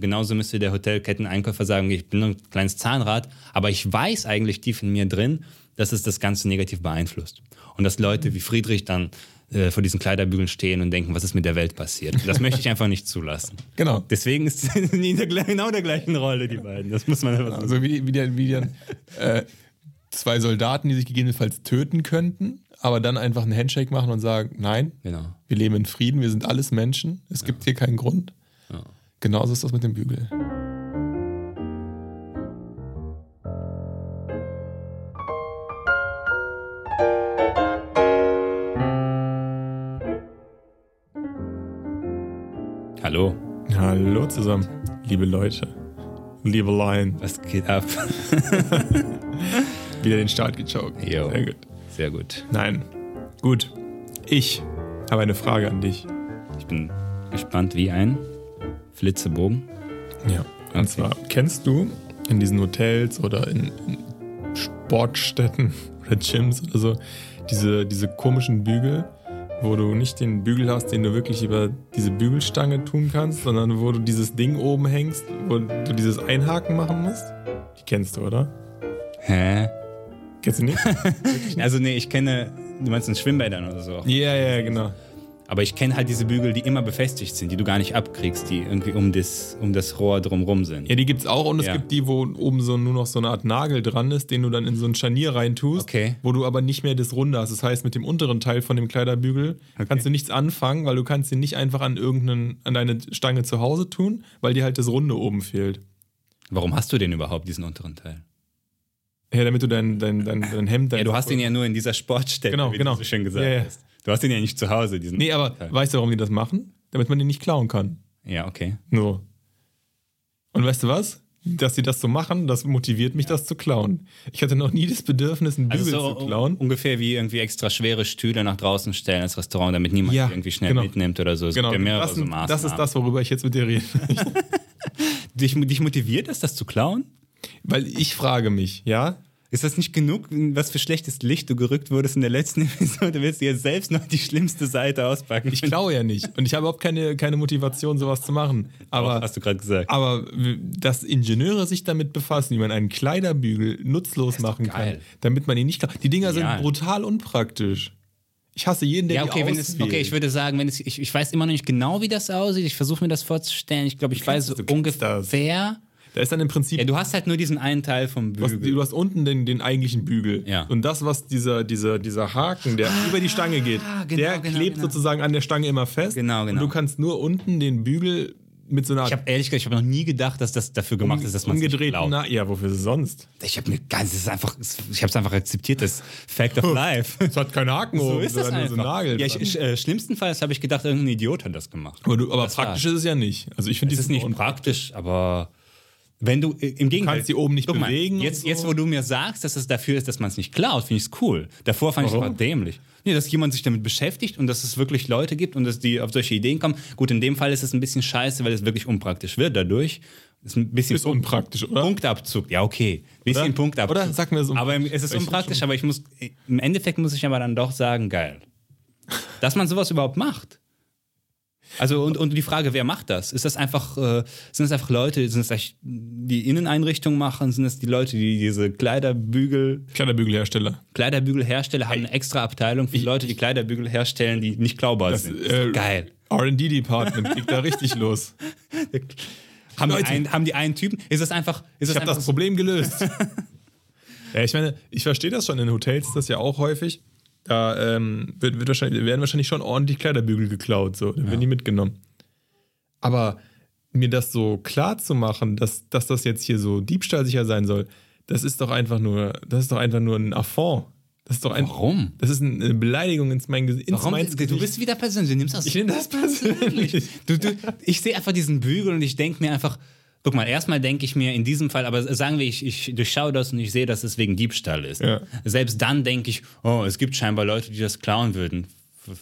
Genauso müsste der Hotelketteneinkäufer sagen, ich bin nur ein kleines Zahnrad, aber ich weiß eigentlich tief in mir drin, dass es das Ganze negativ beeinflusst. Und dass Leute wie Friedrich dann äh, vor diesen Kleiderbügeln stehen und denken, was ist mit der Welt passiert. Das möchte ich einfach nicht zulassen. Genau. Deswegen ist in der, genau der gleichen Rolle, die beiden. Das muss man einfach so Also wie, wie, der, wie der, äh, zwei Soldaten, die sich gegebenenfalls töten könnten, aber dann einfach einen Handshake machen und sagen, nein, Genau. wir leben in Frieden, wir sind alles Menschen, es gibt hier keinen Grund. Genauso ist das mit dem Bügel. Hallo, Hallo zusammen, liebe Leute, liebe Lion, was geht ab? wieder den Start gechoked. Jo. Sehr gut. Sehr gut. Nein, gut. Ich habe eine Frage an dich. Ich bin gespannt wie ein Flitzebogen. Ja. Und zwar, kennst du in diesen Hotels oder in, in Sportstätten oder Gyms oder so diese, diese komischen Bügel, wo du nicht den Bügel hast, den du wirklich über diese Bügelstange tun kannst, sondern wo du dieses Ding oben hängst, wo du dieses Einhaken machen musst? Die kennst du, oder? Hä? Kennst du nicht? Also nee, ich kenne, du meinst in Schwimmbädern oder so. Ja, ja, genau. Aber ich kenne halt diese Bügel, die immer befestigt sind, die du gar nicht abkriegst, die irgendwie um das, um das Rohr drumrum sind. Ja, die gibt's auch und es Ja. gibt die, wo oben so nur noch so eine Art Nagel dran ist, den du dann in so ein Scharnier reintust, Okay. wo du aber nicht mehr das Runde hast. Das heißt, mit dem unteren Teil von dem Kleiderbügel kannst du nichts anfangen, weil du kannst den nicht einfach an irgendeinen, an deine Stange zu Hause tun, weil dir halt das Runde oben fehlt. Warum hast du den überhaupt, diesen unteren Teil? Ja, damit du dein, dein, dein, dein Hemd... Dein Ja, du hast ihn ja nur in dieser Sportstätte, Genau, wie genau. du so schön gesagt Ja, ja. hast. Du hast ihn ja nicht zu Hause, diesen Nee, aber Teil. weißt du, warum die das machen? Damit man den nicht klauen kann. Ja, okay. So. Und weißt du was? Dass sie das so machen, das motiviert mich, das zu klauen. Ich hatte noch nie das Bedürfnis, einen Bügel Also so zu klauen. ungefähr wie irgendwie extra schwere Stühle nach draußen stellen als Restaurant, damit niemand Ja, irgendwie schnell genau. mitnimmt oder so. Es Genau, gibt ja mehrere das, so Maßnahmen. das ist das, worüber ich jetzt mit dir rede. Dich, dich motiviert es, das zu klauen? Weil ich frage mich, ja, Ist das nicht genug, in was für schlechtes Licht du gerückt wurdest in der letzten Episode? Willst du jetzt selbst noch die schlimmste Seite auspacken? ich klaue ja nicht. Und ich habe überhaupt keine, keine Motivation, sowas zu machen. Aber, hast du gerade gesagt. aber dass Ingenieure sich damit befassen, wie man einen Kleiderbügel nutzlos machen kann, damit man ihn nicht klaut. Die Dinger Genial. sind brutal unpraktisch. Ich hasse jeden, der Ja, die okay, wenn es, auswählt. okay, ich würde sagen, wenn es, ich, ich weiß immer noch nicht genau, wie das aussieht. Ich versuche mir das vorzustellen. Ich glaube, ich weiß so kennst das. Da ist dann im Prinzip Ja, du hast halt nur diesen einen Teil vom Du hast, Bügel. du hast unten den, den eigentlichen Bügel. Ja. Und das, was dieser, dieser, dieser Haken, der über die Stange geht, genau, der genau, klebt genau. sozusagen an der Stange immer fest. Genau, Und genau. du kannst nur unten den Bügel mit so einer Ich habe ehrlich gesagt, ich habe noch nie gedacht, dass das dafür gemacht ist, dass man es glaubt. Na, ja, wofür sonst? Ich habe mir ganz, es ist einfach, ich habe es einfach akzeptiert, das Fact of Life. Es hat keine Haken So ist das einfach. nur so Nagel. ja, ich, ich, äh, schlimmstenfalls habe ich gedacht, irgendein Idiot hat das gemacht. aber du, aber praktisch ist es ja nicht. Also ich finde Das ist nicht praktisch, aber wenn du äh, im Gegenteil kannst die oben nicht mal, bewegen Jetzt, so. jetzt, wo du mir sagst, dass es dafür ist, dass man es nicht klaut, finde ich es cool. Davor fand ich es aber dämlich. Nee, dass jemand sich damit beschäftigt und dass es wirklich Leute gibt und dass die auf solche Ideen kommen. Gut, in dem Fall ist es ein bisschen scheiße, weil es wirklich unpraktisch wird dadurch. Ist ein bisschen Ist unpraktisch, oder? Punktabzug. Ja, okay. Bisschen Oder? Punktabzug. Oder? Sag mir das Aber es ist unpraktisch, aber ich muss, im Endeffekt muss ich aber dann doch sagen, geil. Dass man sowas überhaupt macht. Also und, und die Frage, wer macht das? Ist das einfach, äh, sind das einfach Leute, sind es eigentlich die Inneneinrichtung machen? Sind es die Leute, die diese Kleiderbügel, Kleiderbügelhersteller. Kleiderbügelhersteller haben eine extra Abteilung für Leute, die Kleiderbügel herstellen, die nicht klaubar sind. Das ist äh, geil. RD-Department geht da richtig los. Haben die, Leute. einen, haben die einen Typen? Ist das einfach, ist das Ich habe das Problem gelöst. ja, ich meine, ich verstehe das schon. In Hotels ist das ja auch häufig. Da ähm, wird, wird wahrscheinlich, werden wahrscheinlich schon ordentlich Kleiderbügel geklaut. So. Dann werden die mitgenommen. Aber mir das so klar zu machen, dass, dass das jetzt hier so diebstahlsicher sein soll, das ist doch einfach nur, das ist doch einfach nur ein Affront. Das ist doch ein, Warum? Das ist eine Beleidigung ins mein Gesicht. Warum? Du bist wieder persönlich, du nimmst das ich nehme das persönlich. Du, du, ich sehe einfach diesen Bügel und ich denke mir einfach, guck mal, erstmal denke ich mir in diesem Fall, aber sagen wir, ich, ich durchschaue das und ich sehe, dass es wegen Diebstahl ist. Ja. Selbst dann denke ich, oh, es gibt scheinbar Leute, die das klauen würden.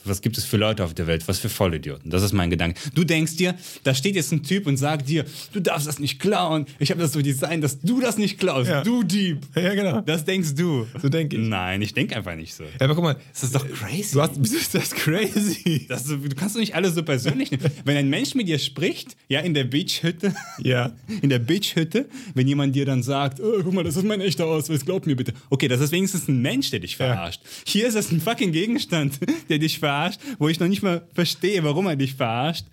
Was gibt es für Leute auf der Welt? Was für Vollidioten? Das ist mein Gedanke. Du denkst dir, da steht jetzt ein Typ und sagt dir, du darfst das nicht klauen. Ich habe das so designt, dass du das nicht klaust. Ja. Du Dieb. Ja, genau. Das denkst du. So denke ich. Nein, ich denke einfach nicht so. Ja, aber guck mal, Das ist doch crazy. du hast, wieso ist das crazy? Das, du kannst doch nicht alles so persönlich nehmen. Wenn ein Mensch mit dir spricht, ja, in der Beachhütte, Ja. in der Beachhütte, wenn jemand dir dann sagt, oh, guck mal, das ist mein echter Ausweis, glaub mir bitte. Okay, das ist wenigstens ein Mensch, der dich verarscht. Hier ist das ein fucking Gegenstand, der dich verarscht, wo ich noch nicht mal verstehe, warum er dich verarscht.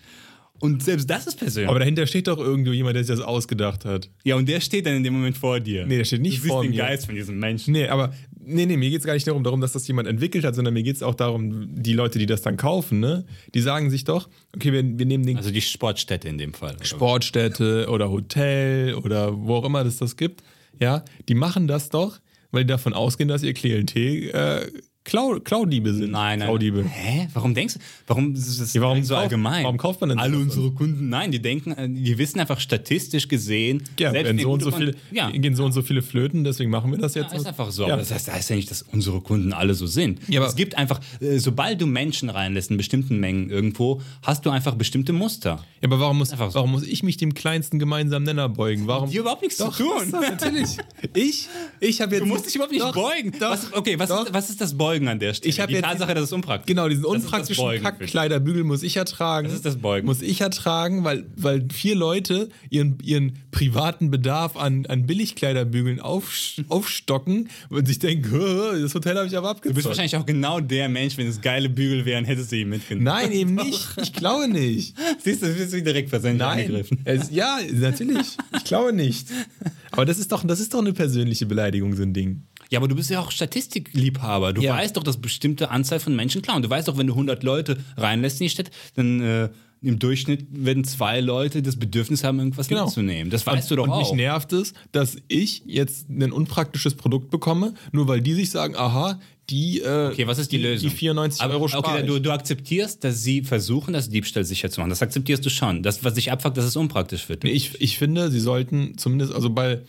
Und selbst das ist persönlich. Aber dahinter steht doch irgendwo jemand, der sich das ausgedacht hat. ja, und der steht dann in dem Moment vor dir. Nee, der steht nicht du siehst vor den mir. Geist von diesem Menschen. Nee, aber nee, nee, mir geht es gar nicht darum, darum, dass das jemand entwickelt hat, sondern mir geht es auch darum, die Leute, die das dann kaufen, ne, die sagen sich doch, okay, wir, wir nehmen den Also die Sportstätte in dem Fall. oder? Sportstätte oder Hotel oder wo auch immer das das gibt, ja, die machen das doch, weil die davon ausgehen, dass ihr Klientel äh, Klau, Klaudiebe sind. Nein, nein. Klaudiebe. Hä? Warum denkst du? Warum ist das Ja, warum so kauft- allgemein? warum kauft man denn Alle unsere Kunden? Nein, die denken, äh, die wissen einfach statistisch gesehen. Ja, wenn die so und so viele, ja, gehen so und so viele Flöten, deswegen machen wir das jetzt. Ja, ist einfach so. Ja. Das heißt, das heißt ja nicht, dass unsere Kunden alle so sind. Ja, aber- es gibt einfach, äh, sobald du Menschen reinlässt in bestimmten Mengen irgendwo, hast du einfach bestimmte Muster. Ja, aber warum muss, so. warum muss ich mich dem kleinsten gemeinsamen Nenner beugen? Warum? Dir überhaupt nichts Doch, zu tun. doch, natürlich. Ich, ich habe jetzt. Du musst dich überhaupt nicht Doch, beugen. Doch, was, okay, was doch. ist, was ist das Beugen an der Stelle? Ich Die Tatsache, dass es unpraktisch Genau, diesen ist unpraktischen Beugen. Kackkleiderbügel muss ich ertragen. Das ist das Beugen. Muss ich ertragen, weil, weil vier Leute ihren, ihren privaten Bedarf an, an Billigkleiderbügeln auf, aufstocken und sich denken, "Hö, das Hotel habe ich aber Du bist wahrscheinlich auch genau der Mensch, wenn es geile Bügel wären, hättest du ihn mitgenommen. Nein, eben nicht. Ich glaube nicht. Siehst du, bist du direkt versehentlich Nein. angegriffen. Es, ja, natürlich. Ich glaube nicht. Aber das ist doch, das ist doch eine persönliche Beleidigung, so ein Ding. Ja, aber du bist ja auch Statistikliebhaber. Du Ja. weißt doch, dass bestimmte Anzahl von Menschen klauen. Du weißt doch, wenn du 100 Leute reinlässt in die Stadt, dann äh, im Durchschnitt werden zwei Leute das Bedürfnis haben, irgendwas Genau. mitzunehmen. Das weißt du doch und auch. mich nervt es, dass ich jetzt ein unpraktisches Produkt bekomme, nur weil die sich sagen, aha, die, äh, Okay, was ist die, Lösung? Die 94 Aber, Euro spare Okay, du, du akzeptierst, dass sie versuchen, das Diebstahl sicher zu machen. Das akzeptierst du schon. Das, was dich abfuckt, dass es unpraktisch wird. Nee, Ich, ich finde, sie sollten zumindest, also bei,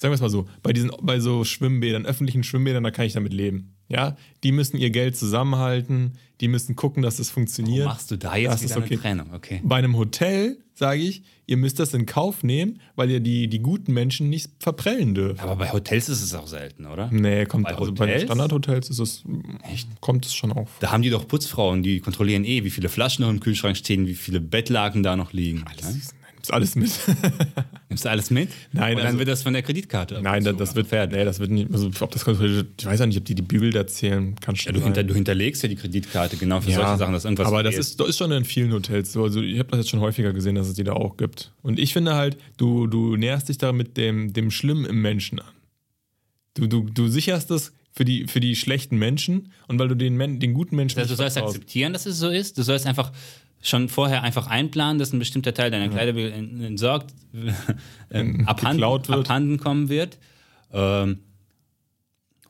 sagen wir es mal so, bei diesen, bei so Schwimmbädern, öffentlichen Schwimmbädern, da kann ich damit leben. Ja, die müssen ihr Geld zusammenhalten, die müssen gucken, dass es funktioniert. Machst du da jetzt Das ist wieder okay. eine Trennung? Okay. Bei einem Hotel sage ich, ihr müsst das in Kauf nehmen, weil ihr die, die guten Menschen nicht verprellen dürft. Aber bei Hotels ist es auch selten, oder? Nee, kommt Bei also bei? Standardhotels ist es, echt, kommt es schon auf. Da haben die doch Putzfrauen, die kontrollieren eh, wie viele Flaschen noch im Kühlschrank stehen, wie viele Bettlaken da noch liegen. Ja? Ist alles mit. Nimmst du alles mit? Nein, Und dann also- wird das von der Kreditkarte. Nein, das, das wird Pferd. Nee, das wird nicht. Also, ob das ich weiß ja nicht, ob die die Bügel da zählen. Kann schon Ja, du, hinter, du hinterlegst ja die Kreditkarte genau für solche Sachen, dass irgendwas aber das ist, das ist schon in vielen Hotels so. Also ich habe das jetzt schon häufiger gesehen, dass es die da auch gibt. Und ich finde halt, du, du näherst dich da mit dem, dem Schlimmen im Menschen an. Du, du, du sicherst es für die, für die schlechten Menschen und weil du den, den guten Menschen Also, du sollst akzeptieren, dass es so ist. Du sollst einfach schon vorher einfach einplanen, dass ein bestimmter Teil deiner Kleider en- entsorgt, ähm, abhanden, abhanden kommen wird. Ähm,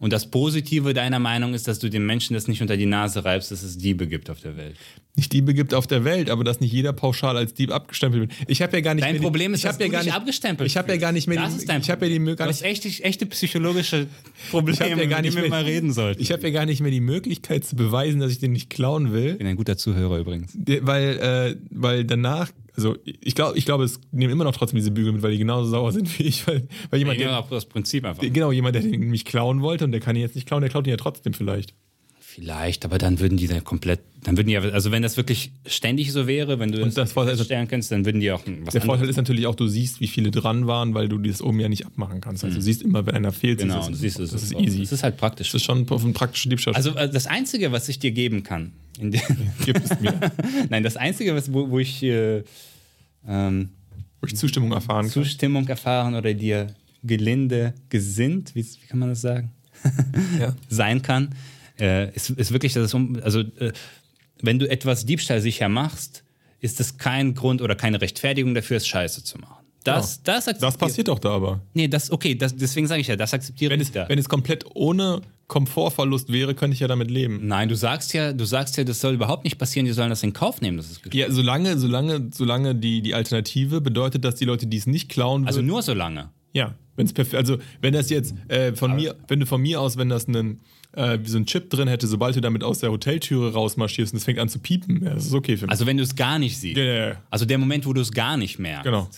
und das Positive deiner Meinung ist, dass du den Menschen das nicht unter die Nase reibst, dass es Diebe gibt auf der Welt. nicht Diebe gibt auf der Welt, aber dass nicht jeder pauschal als Dieb abgestempelt wird. Ich habe ja gar nicht Dein mehr die- Problem ist, ich dass ja du gar nicht, abgestempelt Ich habe ja gar nicht mehr Das die, ist dein ich habe ja die hast nicht, echte, echte psychologische Probleme, ich ja gar nicht die mehr, mal reden sollten. Ich habe ja gar nicht mehr die Möglichkeit zu beweisen, dass ich den nicht klauen will. bin ein guter Zuhörer übrigens. Weil, äh, weil danach, also ich glaube, ich glaube, es nehmen immer noch trotzdem diese Bügel mit, weil die genauso sauer sind wie ich, weil, weil jemand, Ich nehme der, das Prinzip einfach. genau, jemand, der den mich klauen wollte und der kann ihn jetzt nicht klauen, der klaut ihn ja trotzdem vielleicht. Vielleicht, aber dann würden die dann komplett, dann würden die ja, also wenn das wirklich ständig so wäre, wenn du Und das ist- feststellen könntest, dann würden die auch was Der Vorteil ist natürlich auch, du siehst, wie viele dran waren, weil du das oben ja nicht abmachen kannst. Also du siehst immer, wenn einer fehlt, Genau, siehst du siehst es. das ist easy. Das ist halt praktisch. Das ist schon auf ein praktischer Diebstahl. Also äh, das Einzige, was ich dir geben kann, gibt es mir, nein, das Einzige, was, wo, wo ich äh, ähm, ich Zustimmung erfahren kann. Zustimmung erfahren oder dir gelinde gesinnt, wie, wie kann man das sagen, Ja. sein kann, äh, ist, ist wirklich, dass es um, also äh, wenn du etwas diebstahlsicher machst, ist das kein Grund oder keine Rechtfertigung dafür, es scheiße zu machen. Das, das, Das akzeptiere- passiert doch da aber. Nee, das, okay, das, deswegen sage ich ja, das akzeptiere Wenn ich es, da. wenn es komplett ohne Komfortverlust wäre, könnte ich ja damit leben. Nein, du sagst ja, du sagst ja, das soll überhaupt nicht passieren, die sollen das in Kauf nehmen, dass es geklaut Ja, solange, solange, solange die, die Alternative bedeutet, dass die Leute, die es nicht klauen Also nur so lange. Ja, wenn's also wenn das jetzt äh, von mir, wenn du von mir aus, wenn das einen, äh, so ein Chip drin hätte, sobald du damit aus der Hoteltüre rausmarschierst und es fängt an zu piepen, ja, das ist okay für mich. Also wenn du es gar nicht siehst. Ja, ja, ja. Also der Moment, wo du es gar nicht merkst. Genau.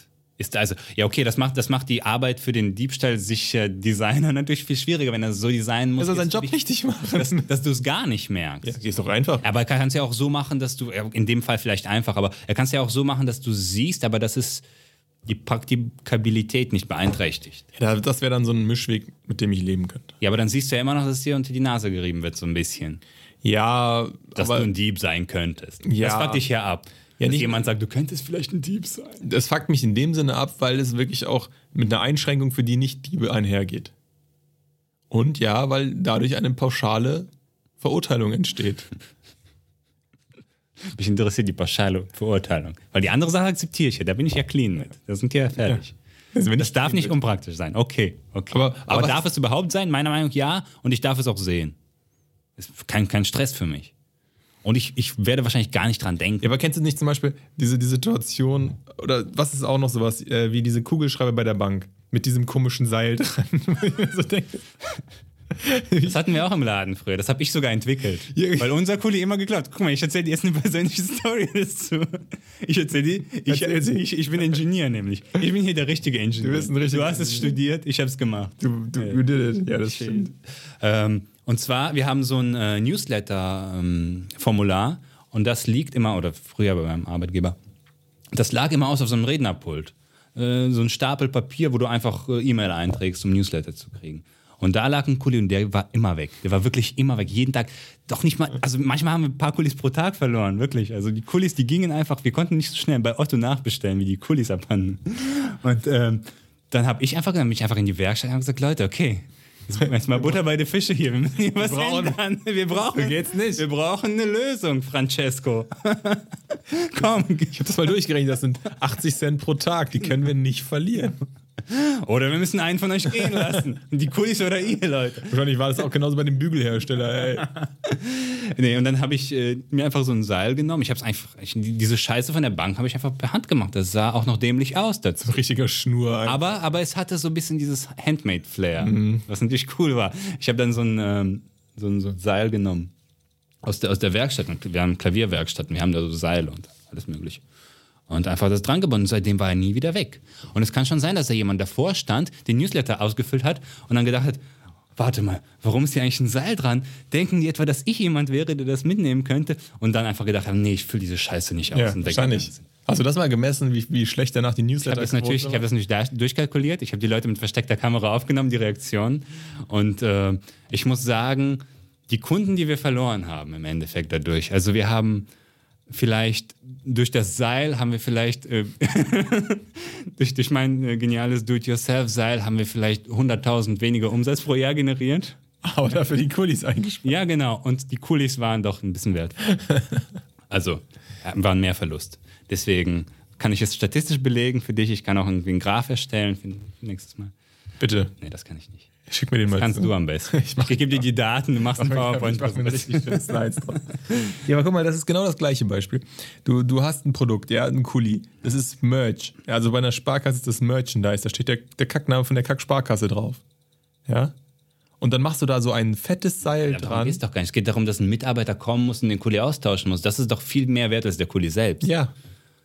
Ist also, ja, okay, das macht, das macht die Arbeit für den Diebstahlsicher Designer natürlich viel schwieriger, wenn er so designen muss. er soll seinen Job richtig machen. Dass, dass du es gar nicht merkst. ja, ist doch einfach. Aber er kann es ja auch so machen, dass du, in dem Fall vielleicht einfach, aber er kann es ja auch so machen, dass du siehst, aber dass es die Praktikabilität nicht beeinträchtigt. Ja, das wäre dann so ein Mischweg, mit dem ich leben könnte. Ja, aber dann siehst du ja immer noch, dass es dir unter die Nase gerieben wird, so ein bisschen. Ja, Dass aber du ein Dieb sein könntest. Ja. Das fuckt dich ja ab. Ja, dass nicht- jemand sagt, du könntest vielleicht ein Dieb sein. das fuckt mich in dem Sinne ab, weil es wirklich auch mit einer Einschränkung für die Nicht-Diebe einhergeht. Und ja, weil dadurch eine pauschale Verurteilung entsteht. Mich interessiert die pauschale Verurteilung. Weil die andere Sache akzeptiere ich ja, da bin ich ja clean mit. Da sind die ja fertig. Also wenn Das darf nicht unpraktisch sein. Okay, okay. Aber- Aber, aber- darf es überhaupt sein? Meiner Meinung nach ja. Und ich darf es auch sehen. Ist kein, kein Stress für mich. Und ich, ich werde wahrscheinlich gar nicht dran denken. Ja, aber kennst du nicht zum Beispiel diese die Situation, oder was ist auch noch sowas, äh, wie diese Kugelschreiber bei der Bank mit diesem komischen Seil dran? So denke, Das hatten wir auch im Laden früher. Das habe ich sogar entwickelt. Ja. Weil unser Kuli immer geglaubt. Guck mal, ich erzähle dir jetzt eine persönliche Story dazu. Ich erzähle die. Ich, Erzähl ich, ich bin Ingenieur nämlich. Ich bin hier der richtige Ingenieur. Du bist ein richtiger Du hast es studiert, ich habe es gemacht. du, du, you did it. Ja, das stimmt. Ähm, und zwar, wir haben so ein äh, Newsletter-Formular und das liegt immer, oder früher bei meinem Arbeitgeber, das lag immer aus auf so einem Rednerpult. Äh, so ein Stapel Papier, wo du einfach äh, E-Mail einträgst, um Newsletter zu kriegen. Und da lag ein Kuli und der war immer weg. Der war wirklich immer weg. Jeden Tag. Doch nicht mal, also manchmal haben wir ein paar Kulis pro Tag verloren, wirklich. Also die Kulis, die gingen einfach, wir konnten nicht so schnell bei Otto nachbestellen, wie die Kulis abhanden. Und ähm, dann habe ich einfach, dann bin ich einfach in die Werkstatt und gesagt, Leute, okay, jetzt mal Butter bei den Fische hier. Wir müssen hier was brauchen- ändern. Wir brauchen, geht's nicht. Wir brauchen eine Lösung, Francesco. Komm. Ich habe das mal durchgerechnet, das sind 80 Cent pro Tag, die können wir nicht verlieren. Oder wir müssen einen von euch gehen lassen. Die Kulis oder ihr, Leute. Wahrscheinlich war das auch genauso bei dem Bügelhersteller. Ey. Nee, und dann habe ich äh, mir einfach so ein Seil genommen. Ich habe es einfach, ich, diese Scheiße von der Bank habe ich einfach per Hand gemacht. Das sah auch noch dämlich aus dazu. Richtiger Schnur. Aber, aber es hatte so ein bisschen dieses Handmade-Flair, was natürlich cool war. Ich habe dann so ein, ähm, so, ein, so ein Seil genommen aus der, aus der Werkstatt. Wir haben Klavierwerkstatt wir haben da so Seile und alles Mögliche. Und einfach das dran gebunden. Seitdem war er nie wieder weg. Und es kann schon sein, dass da jemand davor stand, den Newsletter ausgefüllt hat und dann gedacht hat, warte mal, warum ist hier eigentlich ein Seil dran? Denken die etwa, dass ich jemand wäre, der das mitnehmen könnte? Und dann einfach gedacht haben, nee, ich fülle diese Scheiße nicht aus. ja, wahrscheinlich. Hast du das mal gemessen, wie, wie schlecht danach die Ich Newsletter das natürlich, ich habe das nicht da- durchkalkuliert. Ich habe die Leute mit versteckter Kamera aufgenommen, die Reaktionen. Und äh, ich muss sagen, die Kunden, die wir verloren haben im Endeffekt dadurch. Also wir haben vielleicht durch das Seil haben wir vielleicht äh, durch, durch mein äh, geniales Do-it-yourself-Seil haben wir vielleicht 100.000 weniger Umsatz pro Jahr generiert. aber dafür die Kulis eingespielt. Ja, genau. Und die Kulis waren doch ein bisschen wert. Also, ja, waren mehr Verlust. Deswegen kann ich es statistisch belegen für dich. Ich kann auch irgendwie einen Graph erstellen für nächstes Mal. Bitte, Nee, das kann ich nicht. Schick mir den mal Kannst zu. du am besten. Ich Ich gebe dir die Daten, du machst einen Ich PowerPoint. mach mir richtig schöne Slides drauf. Ja, aber guck mal, das ist genau das gleiche Beispiel. Du, du hast ein Produkt, ja, ein Kuli. Das ist Merch. Ja, also bei einer Sparkasse ist das Merchandise. Da steht der, der Kackname von der Kack-Sparkasse drauf. Ja? Und dann machst du da so ein fettes Seil Ja, dran. geht es doch gar nicht. Es geht darum, dass ein Mitarbeiter kommen muss und den Kuli austauschen muss. Das ist doch viel mehr wert als der Kuli selbst. Ja.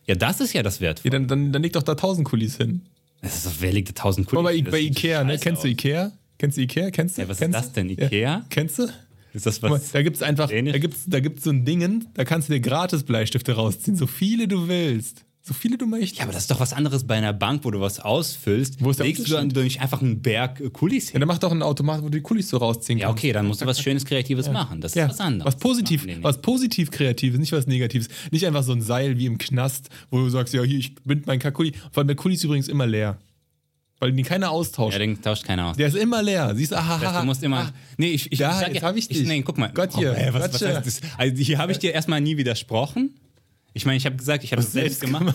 Ja, das ist ja das ja Wertvolle. dann, dann, dann leg doch da 1000 Kulis hin. Das ist doch, wer legt da 1000 Kuli? Guck mal, bei, Das bei Ikea, ne? Kennst du. Ikea? Kennst du Ikea? Kennst du? Ja, was ist Kennst das du? denn? Ikea? Ja. Kennst du? Ist das was? da gibt es einfach, Dänisch? da gibt's, da gibt's so ein Dingen, da kannst du dir gratis Bleistifte rausziehen, so viele du willst. So viele du möchtest. Ja, aber das ist doch was anderes bei einer Bank, wo du was ausfüllst. Wo ist der Legst du dann nicht einfach einen Berg äh, Kulis Ja, hin? dann mach doch einen Automat, wo du die Kulis so rausziehen Ja, kannst. okay, dann musst du was Schönes, Kreatives machen. Das ist Ja, was anderes. was positiv, was positiv Kreatives, nicht was Negatives. Nicht einfach so ein Seil wie im Knast, wo du sagst, ja, hier, ich bind mein Kakuli. Vor allem der Kuli ist übrigens immer leer. Weil die keiner austauscht. Ja, den tauscht keiner aus. der ist immer leer. Siehst du, aha, Das heißt, du musst immer. ah, nee, ich, ich, Da, ich jetzt ja, hab ich dich. Nee, guck mal. Gott hier, ey, was, was heißt das? Also hier habe ich dir erstmal nie widersprochen. Ich meine, ich habe gesagt, ich habe es selbst gemacht.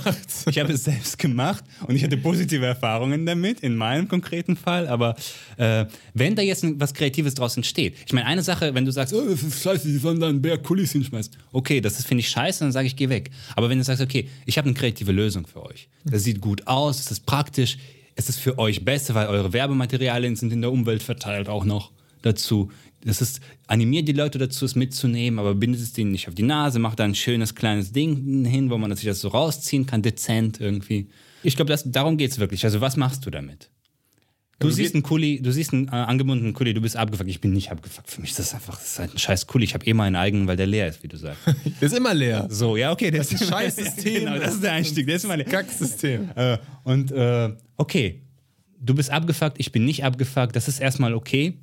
Ich habe es selbst gemacht und ich hatte positive Erfahrungen damit, in meinem konkreten Fall. Aber äh, wenn da jetzt was Kreatives draus entsteht, ich meine, eine Sache, wenn du sagst, oh, das ist scheiße, die sollen da einen Berg Kulis hinschmeißen. Okay, das finde ich, scheiße, dann sage ich, geh weg. Aber wenn du sagst, okay, ich habe eine kreative Lösung für euch. Das sieht gut aus, das ist praktisch. Es ist für euch besser, weil eure Werbematerialien sind in der Umwelt verteilt auch noch dazu. Das ist, animiert die Leute dazu, es mitzunehmen, aber bindet es denen nicht auf die Nase, macht da ein schönes kleines Ding hin, wo man sich das so rausziehen kann, dezent irgendwie. Ich glaube, darum geht es wirklich. Also, was machst du damit? Du siehst einen Kuli, du siehst einen äh, angebundenen Kuli, du bist abgefuckt. Ich bin nicht abgefuckt. Für mich ist das einfach, das ist halt ein scheiß Kuli. Ich habe eh meinen eigenen, weil der leer ist, wie du sagst. der ist immer leer. So, ja, okay. Das, das ist ein scheiß System. genau, das ist der Einstieg. Der ist immer leer. Kacksystem. Äh, und äh, okay, du bist abgefuckt, ich bin nicht abgefuckt. Das ist erstmal okay.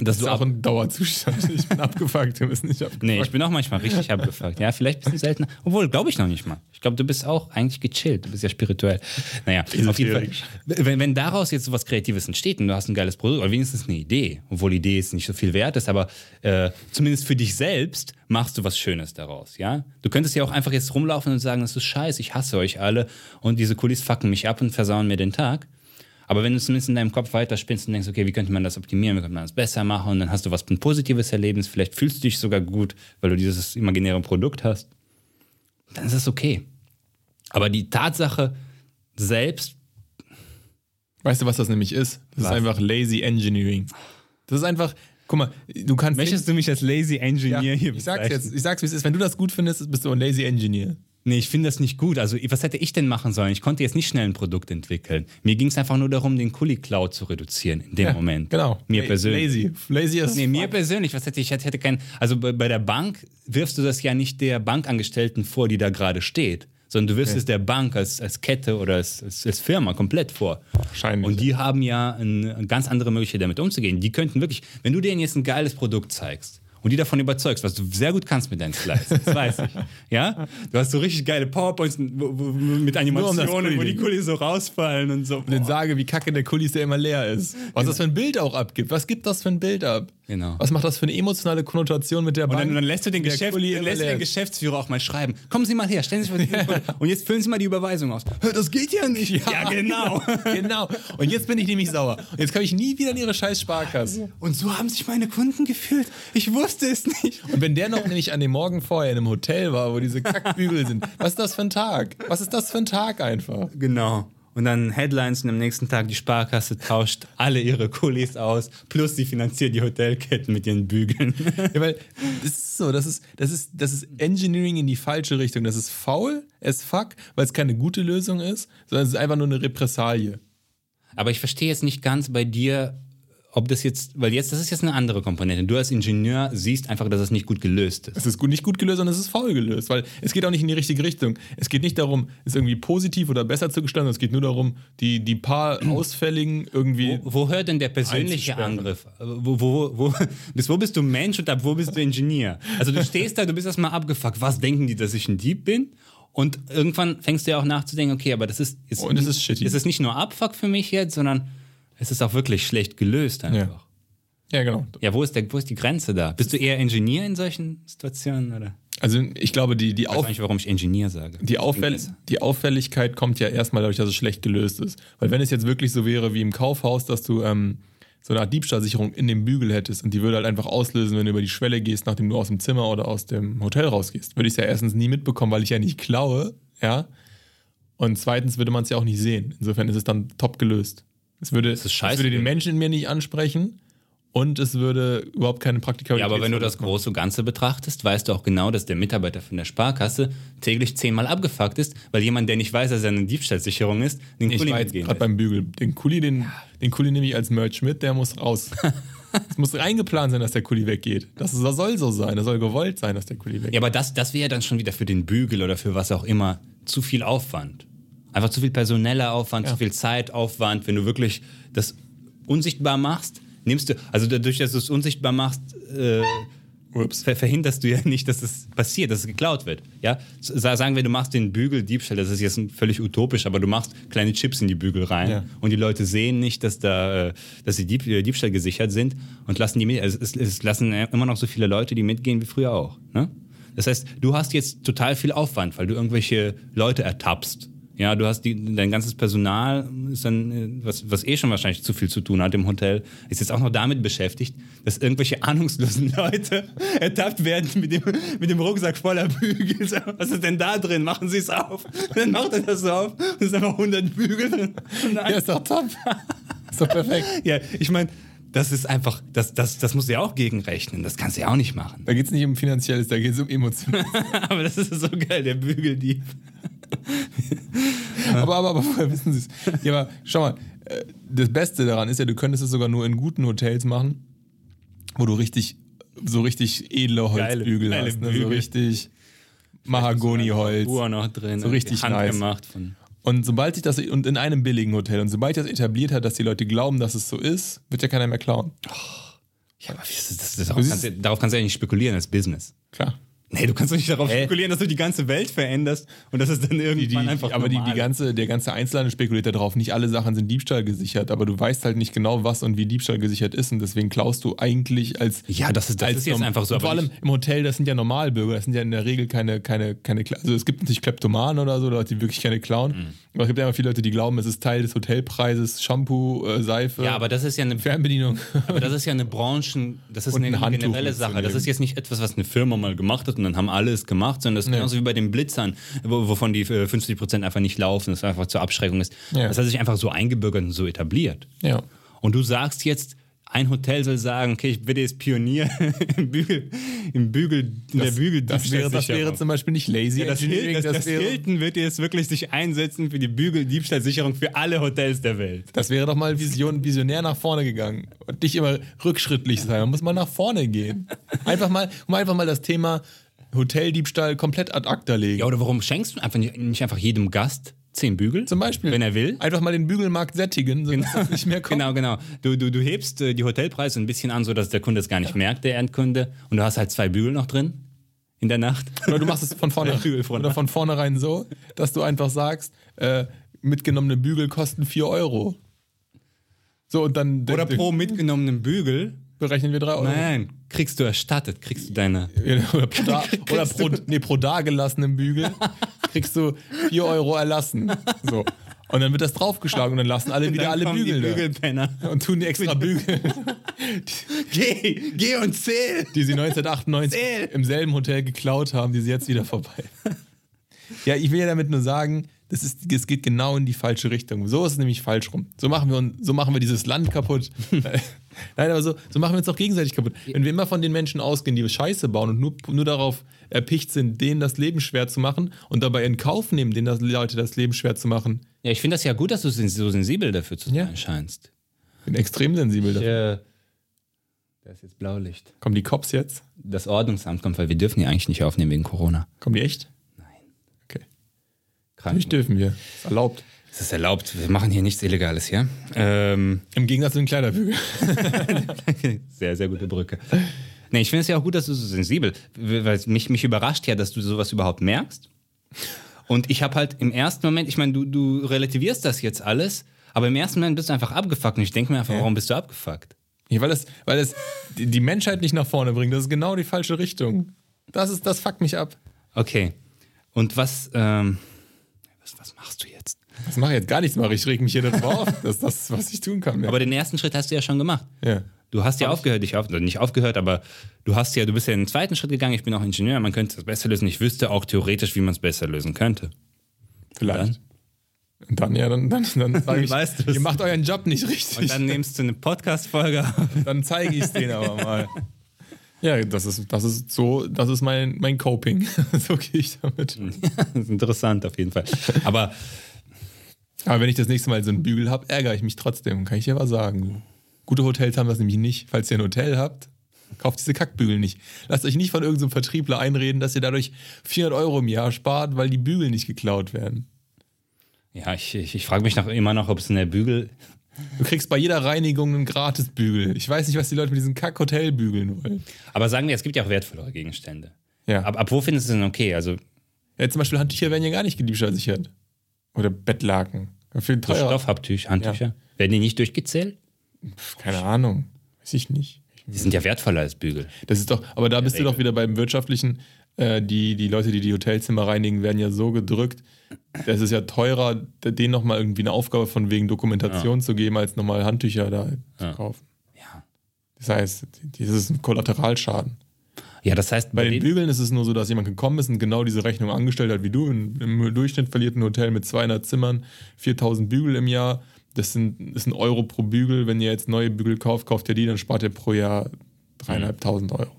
Das ist auch ein Dauerzustand. Ich bin abgefuckt, du bist nicht abgefuckt. Nee, ich bin auch manchmal richtig abgefuckt. Ja, vielleicht ein bisschen seltener. Obwohl, glaube ich noch nicht mal. Ich glaube, du bist auch eigentlich gechillt. Du bist ja spirituell. Naja, auf jeden Fall. Wenn, wenn daraus jetzt so was Kreatives entsteht und du hast ein geiles Produkt oder wenigstens eine Idee, obwohl die Idee jetzt nicht so viel wert ist, aber äh, zumindest für dich selbst machst du was Schönes daraus, ja? Du könntest ja auch einfach jetzt rumlaufen und sagen, das ist scheiße, ich hasse euch alle und diese Kulis fucken mich ab und versauen mir den Tag. Aber wenn du zumindest in deinem Kopf weiterspinnst und denkst, okay, wie könnte man das optimieren, wie könnte man das besser machen und dann hast du was ein positives Erlebnis, vielleicht fühlst du dich sogar gut, weil du dieses imaginäre Produkt hast, dann ist das okay. Aber die Tatsache selbst. Weißt du, was das nämlich ist? Das was? ist einfach lazy engineering. Das ist einfach, guck mal, du kannst. Möchtest du mich als lazy engineer ja, hier Ich sag's jetzt, ich sag's wie es ist. Wenn du das gut findest, bist du ein lazy engineer. Nee, ich finde das nicht gut. Also, was hätte ich denn machen sollen? Ich konnte jetzt nicht schnell ein Produkt entwickeln. Mir ging es einfach nur darum, den Kuli Cloud zu reduzieren in dem ja, Moment. Genau. Mir La persönlich. Lazy. Lazy ist. Nee, mir persönlich. Was hätte ich? Hätte kein. Also, bei, bei der Bank wirfst du das ja nicht der Bankangestellten vor, die da gerade steht sondern du wirst okay. es der Bank als, als Kette oder als, als, als, Firma komplett vor. Wahrscheinlich. Und die haben ja eine, eine ganz andere Möglichkeit, damit umzugehen. Die könnten wirklich, wenn du denen jetzt ein geiles Produkt zeigst, und die davon überzeugst, was du sehr gut kannst mit deinen Slides. Das weiß ich. Ja? Du hast so richtig geile PowerPoints mit Animationen, um wo die Kulis so rausfallen und so. Und dann sage, wie kacke der Kulis, der immer leer ist. Was genau. das für ein Bild auch abgibt. Was gibt das für ein Bild ab? Genau. Was macht das für eine emotionale Konnotation mit der Bank? Und dann, dann lässt du den, Geschäft, lässt den Geschäftsführer auch mal schreiben. Kommen Sie mal her, stellen Sie sich mal ja. Und jetzt füllen Sie mal die Überweisung aus. Das geht ja nicht. Ja, ja genau. genau. Und jetzt bin ich nämlich sauer. Jetzt komme ich nie wieder in Ihre scheiß Sparkasse. Und so haben sich meine Kunden gefühlt. Ich wusste es nicht. Und wenn der noch nämlich an dem Morgen vorher in einem Hotel war, wo diese Kackbügel sind, was ist das für ein Tag? Was ist das für ein Tag einfach? Genau. Und dann Headlines und am nächsten Tag die Sparkasse tauscht alle ihre Kulis aus, plus sie finanziert die Hotelketten mit ihren Bügeln. Ja, weil das ist so, das ist, das ist, das ist Engineering in die falsche Richtung. Das ist faul as fuck, weil es keine gute Lösung ist, sondern es ist einfach nur eine Repressalie. Aber ich verstehe jetzt nicht ganz bei dir, ob das jetzt, weil jetzt, das ist jetzt eine andere Komponente. Du als Ingenieur siehst einfach, dass es nicht gut gelöst ist. Es ist gut, nicht gut gelöst, sondern es ist faul gelöst, weil es geht auch nicht in die richtige Richtung. Es geht nicht darum, es irgendwie positiv oder besser zu gestalten, es geht nur darum, die, die paar Ausfälligen irgendwie. Wo, wo hört denn der persönliche Angriff? Wo, wo, wo, bis wo bist du Mensch und ab wo bist du Ingenieur? Also du stehst da, du bist erstmal abgefuckt. Was denken die, dass ich ein Dieb bin? Und irgendwann fängst du ja auch nachzudenken, okay, aber das ist, ist, und es ist shitty. Das ist nicht nur Abfuck für mich jetzt, sondern es ist auch wirklich schlecht gelöst einfach. Ja, ja genau. Ja, wo ist, der, wo ist die Grenze da? Bist du eher Ingenieur in solchen Situationen? Oder? Also ich glaube, die, die ich nicht, warum ich Ingenieur sage. Die, Auffäll die Auffälligkeit kommt ja erstmal dadurch, dass es schlecht gelöst ist. Weil wenn es jetzt wirklich so wäre wie im Kaufhaus, dass du ähm, so eine Art Diebstahlsicherung in dem Bügel hättest und die würde halt einfach auslösen, wenn du über die Schwelle gehst, nachdem du aus dem Zimmer oder aus dem Hotel rausgehst, würde ich es ja erstens nie mitbekommen, weil ich ja nicht klaue, ja. Und zweitens würde man es ja auch nicht sehen. Insofern ist es dann top gelöst. Es würde, es würde den Menschen in mir nicht ansprechen und es würde überhaupt keine Praktikabilität Ja, aber wenn du das große Ganze betrachtest, weißt du auch genau, dass der Mitarbeiter von der Sparkasse täglich zehnmal abgefuckt ist, weil jemand, der nicht weiß, dass er eine Diebstahlsicherung ist, den ich Kuli war jetzt gerade beim Bügel. Den Kuli, den, den Kuli nehme ich als Merch mit, der muss raus. es muss reingeplant sein, dass der Kuli weggeht. Das, das soll so sein, das soll gewollt sein, dass der Kuli weggeht. Ja, aber das, das wäre dann schon wieder für den Bügel oder für was auch immer zu viel Aufwand. Einfach zu viel personeller Aufwand, ja. zu viel Zeitaufwand. Wenn du wirklich das unsichtbar machst, nimmst du, also dadurch, dass du es unsichtbar machst, äh, ver verhinderst du ja nicht, dass es passiert, dass es geklaut wird. Ja? Sagen wir, du machst den Bügeldiebstahl, das ist jetzt völlig utopisch, aber du machst kleine Chips in die Bügel rein ja. und die Leute sehen nicht, dass da, äh, dass die Dieb Diebstahl gesichert sind und lassen die mit. Also es, es, lassen immer noch so viele Leute, die mitgehen wie früher auch. Ne? Das heißt, du hast jetzt total viel Aufwand, weil du irgendwelche Leute ertappst Ja, du hast die, dein ganzes Personal, ist dann, äh, was, was eh schon wahrscheinlich zu viel zu tun hat im Hotel, ist jetzt auch noch damit beschäftigt, dass irgendwelche ahnungslosen Leute ertappt werden mit dem, mit dem Rucksack voller Bügel. Was ist denn da drin? Machen Sie es auf. Und dann macht er das so auf und es sind einfach 100 Bügel drin. Ja, ist doch top. ist doch perfekt. ja, ich meine, das ist einfach, das, das, das musst du ja auch gegenrechnen. Das kannst du ja auch nicht machen. Da geht es nicht um Finanzielles, da geht es um Emotionen. Aber das ist so geil, der Bügeldieb. aber, aber, aber woher wissen Sie es? Ja, aber schau mal, äh, das Beste daran ist ja, du könntest es sogar nur in guten Hotels machen, wo du richtig, so richtig edle Holzbügel geile hast. Ne? So richtig Mahagoniholz. Uhr noch drin. So richtig nice. handgemacht von. Und sobald sich das, und in einem billigen Hotel, und sobald das etabliert hat, dass die Leute glauben, dass es so ist, wird ja keiner mehr klauen. Ja, aber ist das, das, das darauf, kannst du, darauf kannst du ja nicht spekulieren als Business. Klar. Nee, du kannst doch nicht darauf spekulieren, dass du die ganze Welt veränderst und dass es dann Die, irgendwann die, einfach aber die, die ganze, der ganze Einzelhandel spekuliert darauf. Nicht alle Sachen sind Diebstahl gesichert, aber du weißt halt nicht genau, was und wie Diebstahl gesichert ist. Und deswegen klaust du eigentlich als. Ja, das ist, das ist jetzt einfach so. Und vor allem im Hotel, das sind ja Normalbürger, das sind ja in der Regel keine, keine, keine, also es gibt natürlich Kleptomanen oder so, Leute, die wirklich keine klauen. Mhm. Aber es gibt ja immer viele Leute, die glauben, es ist Teil des Hotelpreises, Shampoo, äh, Seife, ja, aber das ist ja eine, Fernbedienung. aber das ist ja eine Branchen, das ist Und eine ein Handtuch generelle Sache. Das ist jetzt nicht etwas, was eine Firma mal gemacht hat und dann haben alle es gemacht, sondern das ist Nee. genauso wie bei den Blitzern, wo, wovon die äh, 50% einfach nicht laufen, das einfach zur Abschreckung ist. Ja. Das hat sich einfach so eingebürgert und so etabliert. ja. Und du sagst jetzt, ein Hotel soll sagen, okay, ich werde jetzt Pionier im Bügel, im Bügel, in der Bügel. Das wäre, das wäre zum Beispiel nicht lazy ja, das, Engineering, Hil- das, das Hilton wird jetzt wirklich sich einsetzen für die Bügeldiebstahlsicherung für alle Hotels der Welt. Das wäre doch mal Vision, visionär nach vorne gegangen. Und nicht immer rückschrittlich sein. Man muss mal nach vorne gehen. Einfach mal, um einfach mal das Thema Hoteldiebstahl komplett ad acta legen. Ja, oder warum schenkst du einfach nicht, nicht einfach jedem Gast zehn Bügel? Zum Beispiel. Wenn er will. Einfach mal den Bügelmarkt sättigen, sodass das nicht mehr kommt. Genau, genau. Du, du, du hebst äh, die Hotelpreise ein bisschen an, sodass der Kunde es gar nicht merkt, der Endkunde. Und du hast halt zwei Bügel noch drin in der Nacht. Oder du machst es von vorne, oder von vornherein so, dass du einfach sagst, äh, mitgenommene Bügel kosten 4 Euro. So, und dann Oder pro mitgenommenen Bügel, berechnen wir 3 Euro. nein, kriegst du erstattet, kriegst du deine. Oder pro, da, oder pro, nee, pro dagelassenen Bügel kriegst du 4 Euro erlassen. So. Und dann wird das draufgeschlagen und dann lassen alle wieder alle Bügel. Bügelpenner. Und tun die extra Bügel, Geh, geh und zähl. die sie 1998 Zähl. im selben Hotel geklaut haben, die sie jetzt wieder vorbei. Ja, ich will ja damit nur sagen, das ist, es geht genau in die falsche Richtung. So ist es nämlich falsch rum. So machen wir, so machen wir dieses Land kaputt. Nein, aber so, so machen wir uns doch gegenseitig kaputt. Wenn wir immer von den Menschen ausgehen, die Scheiße bauen und nur, nur darauf erpicht sind, denen das Leben schwer zu machen und dabei in Kauf nehmen, denen das Leute das Leben schwer zu machen, Ja, ich finde das ja gut, dass du so sensibel dafür zu sein Ja. scheinst. bin extrem sensibel. dafür. äh, da ist jetzt Blaulicht. Kommen die Cops jetzt? Das Ordnungsamt kommt, weil wir dürfen die eigentlich nicht aufnehmen wegen Corona. Kommen die echt? Nein. Okay. Krank. Nicht dürfen wir. Ist erlaubt. Es ist erlaubt. Wir machen hier nichts Illegales, ja? Ähm, Im Gegensatz zu den Kleiderbügeln. sehr, sehr gute Brücke. Nee, ich finde es ja auch gut, dass du so sensibel, weil es mich, mich überrascht ja, dass du sowas überhaupt merkst. Und ich habe halt im ersten Moment, ich meine, du, du relativierst das jetzt alles, aber im ersten Moment bist du einfach abgefuckt. Und ich denke mir einfach, warum bist du abgefuckt? Ja, weil es, weil es die Menschheit nicht nach vorne bringt. Das ist genau die falsche Richtung. Das, ist, das fuckt mich ab. Okay. Und was, ähm, was, was machst du jetzt? Das mache ich jetzt gar nichts, mache ich reg mich hier darüber auf. Das ist das, was ich tun kann. Ja. Aber den ersten Schritt hast du ja schon gemacht. ja. Du hast ja aufgehört, dich auf, nicht aufgehört, aber du hast ja, du bist ja in den zweiten Schritt gegangen. Ich bin auch Ingenieur, man könnte das besser lösen. Ich wüsste auch theoretisch, wie man es besser lösen könnte. Vielleicht. Und dann, ja, dann, dann, dann sage ich, Weißt es. ihr macht euren Job nicht richtig. Und dann nimmst du eine Podcast-Folge. Dann zeige ich es denen aber mal. Ja, das ist, das ist so, das ist mein, mein Coping. so gehe ich damit. das ist interessant auf jeden Fall. Aber Aber wenn ich das nächste Mal so einen Bügel habe, ärgere ich mich trotzdem, kann ich dir was sagen. Gute Hotels haben das nämlich nicht. Falls ihr ein Hotel habt, kauft diese Kackbügel nicht. Lasst euch nicht von irgendeinem Vertriebler einreden, dass ihr dadurch 400 Euro im Jahr spart, weil die Bügel nicht geklaut werden. ja, ich, ich, ich frage mich noch immer noch, ob es in der Bügel. Du kriegst bei jeder Reinigung einen Gratisbügel. Ich weiß nicht, was die Leute mit diesen Kack-Hotelbügeln wollen. Aber sagen wir, es gibt ja auch wertvollere Gegenstände. Ja. Ab, ab wo findest du denn okay? Also ja, zum Beispiel Handtücher werden ja gar nicht gediebstahlsichert. Oder Bettlaken. Für so teuer. Stoffhandtücher, Handtücher. Werden die nicht durchgezählt? Pff, Keine Ahnung. Weiß ich nicht. Die sind ja wertvoller als Bügel. Das ist doch, aber da bist du doch wieder beim wirtschaftlichen. Äh, die, die Leute, die die Hotelzimmer reinigen, werden ja so gedrückt. Es ist ja teurer, denen nochmal irgendwie eine Aufgabe von wegen Dokumentation zu geben, als nochmal Handtücher da zu kaufen. Ja. Das heißt, das ist ein Kollateralschaden. Ja, das heißt, Bei den den- Bügeln ist es nur so, dass jemand gekommen ist und genau diese Rechnung angestellt hat wie du. Im, im Durchschnitt verliert ein Hotel mit 200 Zimmern 4000 Bügel im Jahr. Das sind, ist ein Euro pro Bügel. Wenn ihr jetzt neue Bügel kauft, kauft ihr die, dann spart ihr pro Jahr dreieinhalbtausend Euro.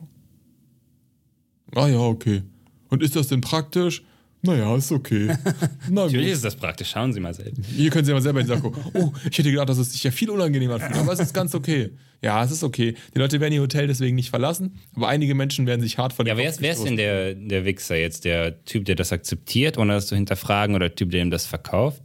Ah ja, okay. Und ist das denn praktisch? Naja, ist okay. Na Natürlich ist das praktisch. Schauen Sie mal selbst. Hier können Sie mal selber in die Sache gucken. Oh, ich hätte gedacht, dass es sich ja viel unangenehmer anfühlt, aber es ist ganz okay. Ja, es ist okay. Die Leute werden ihr Hotel deswegen nicht verlassen, aber einige Menschen werden sich hart vor Ja, den wer ist, wer ist denn der, der Wichser jetzt? Der Typ, der das akzeptiert, ohne das zu hinterfragen, oder der Typ, der ihm das verkauft?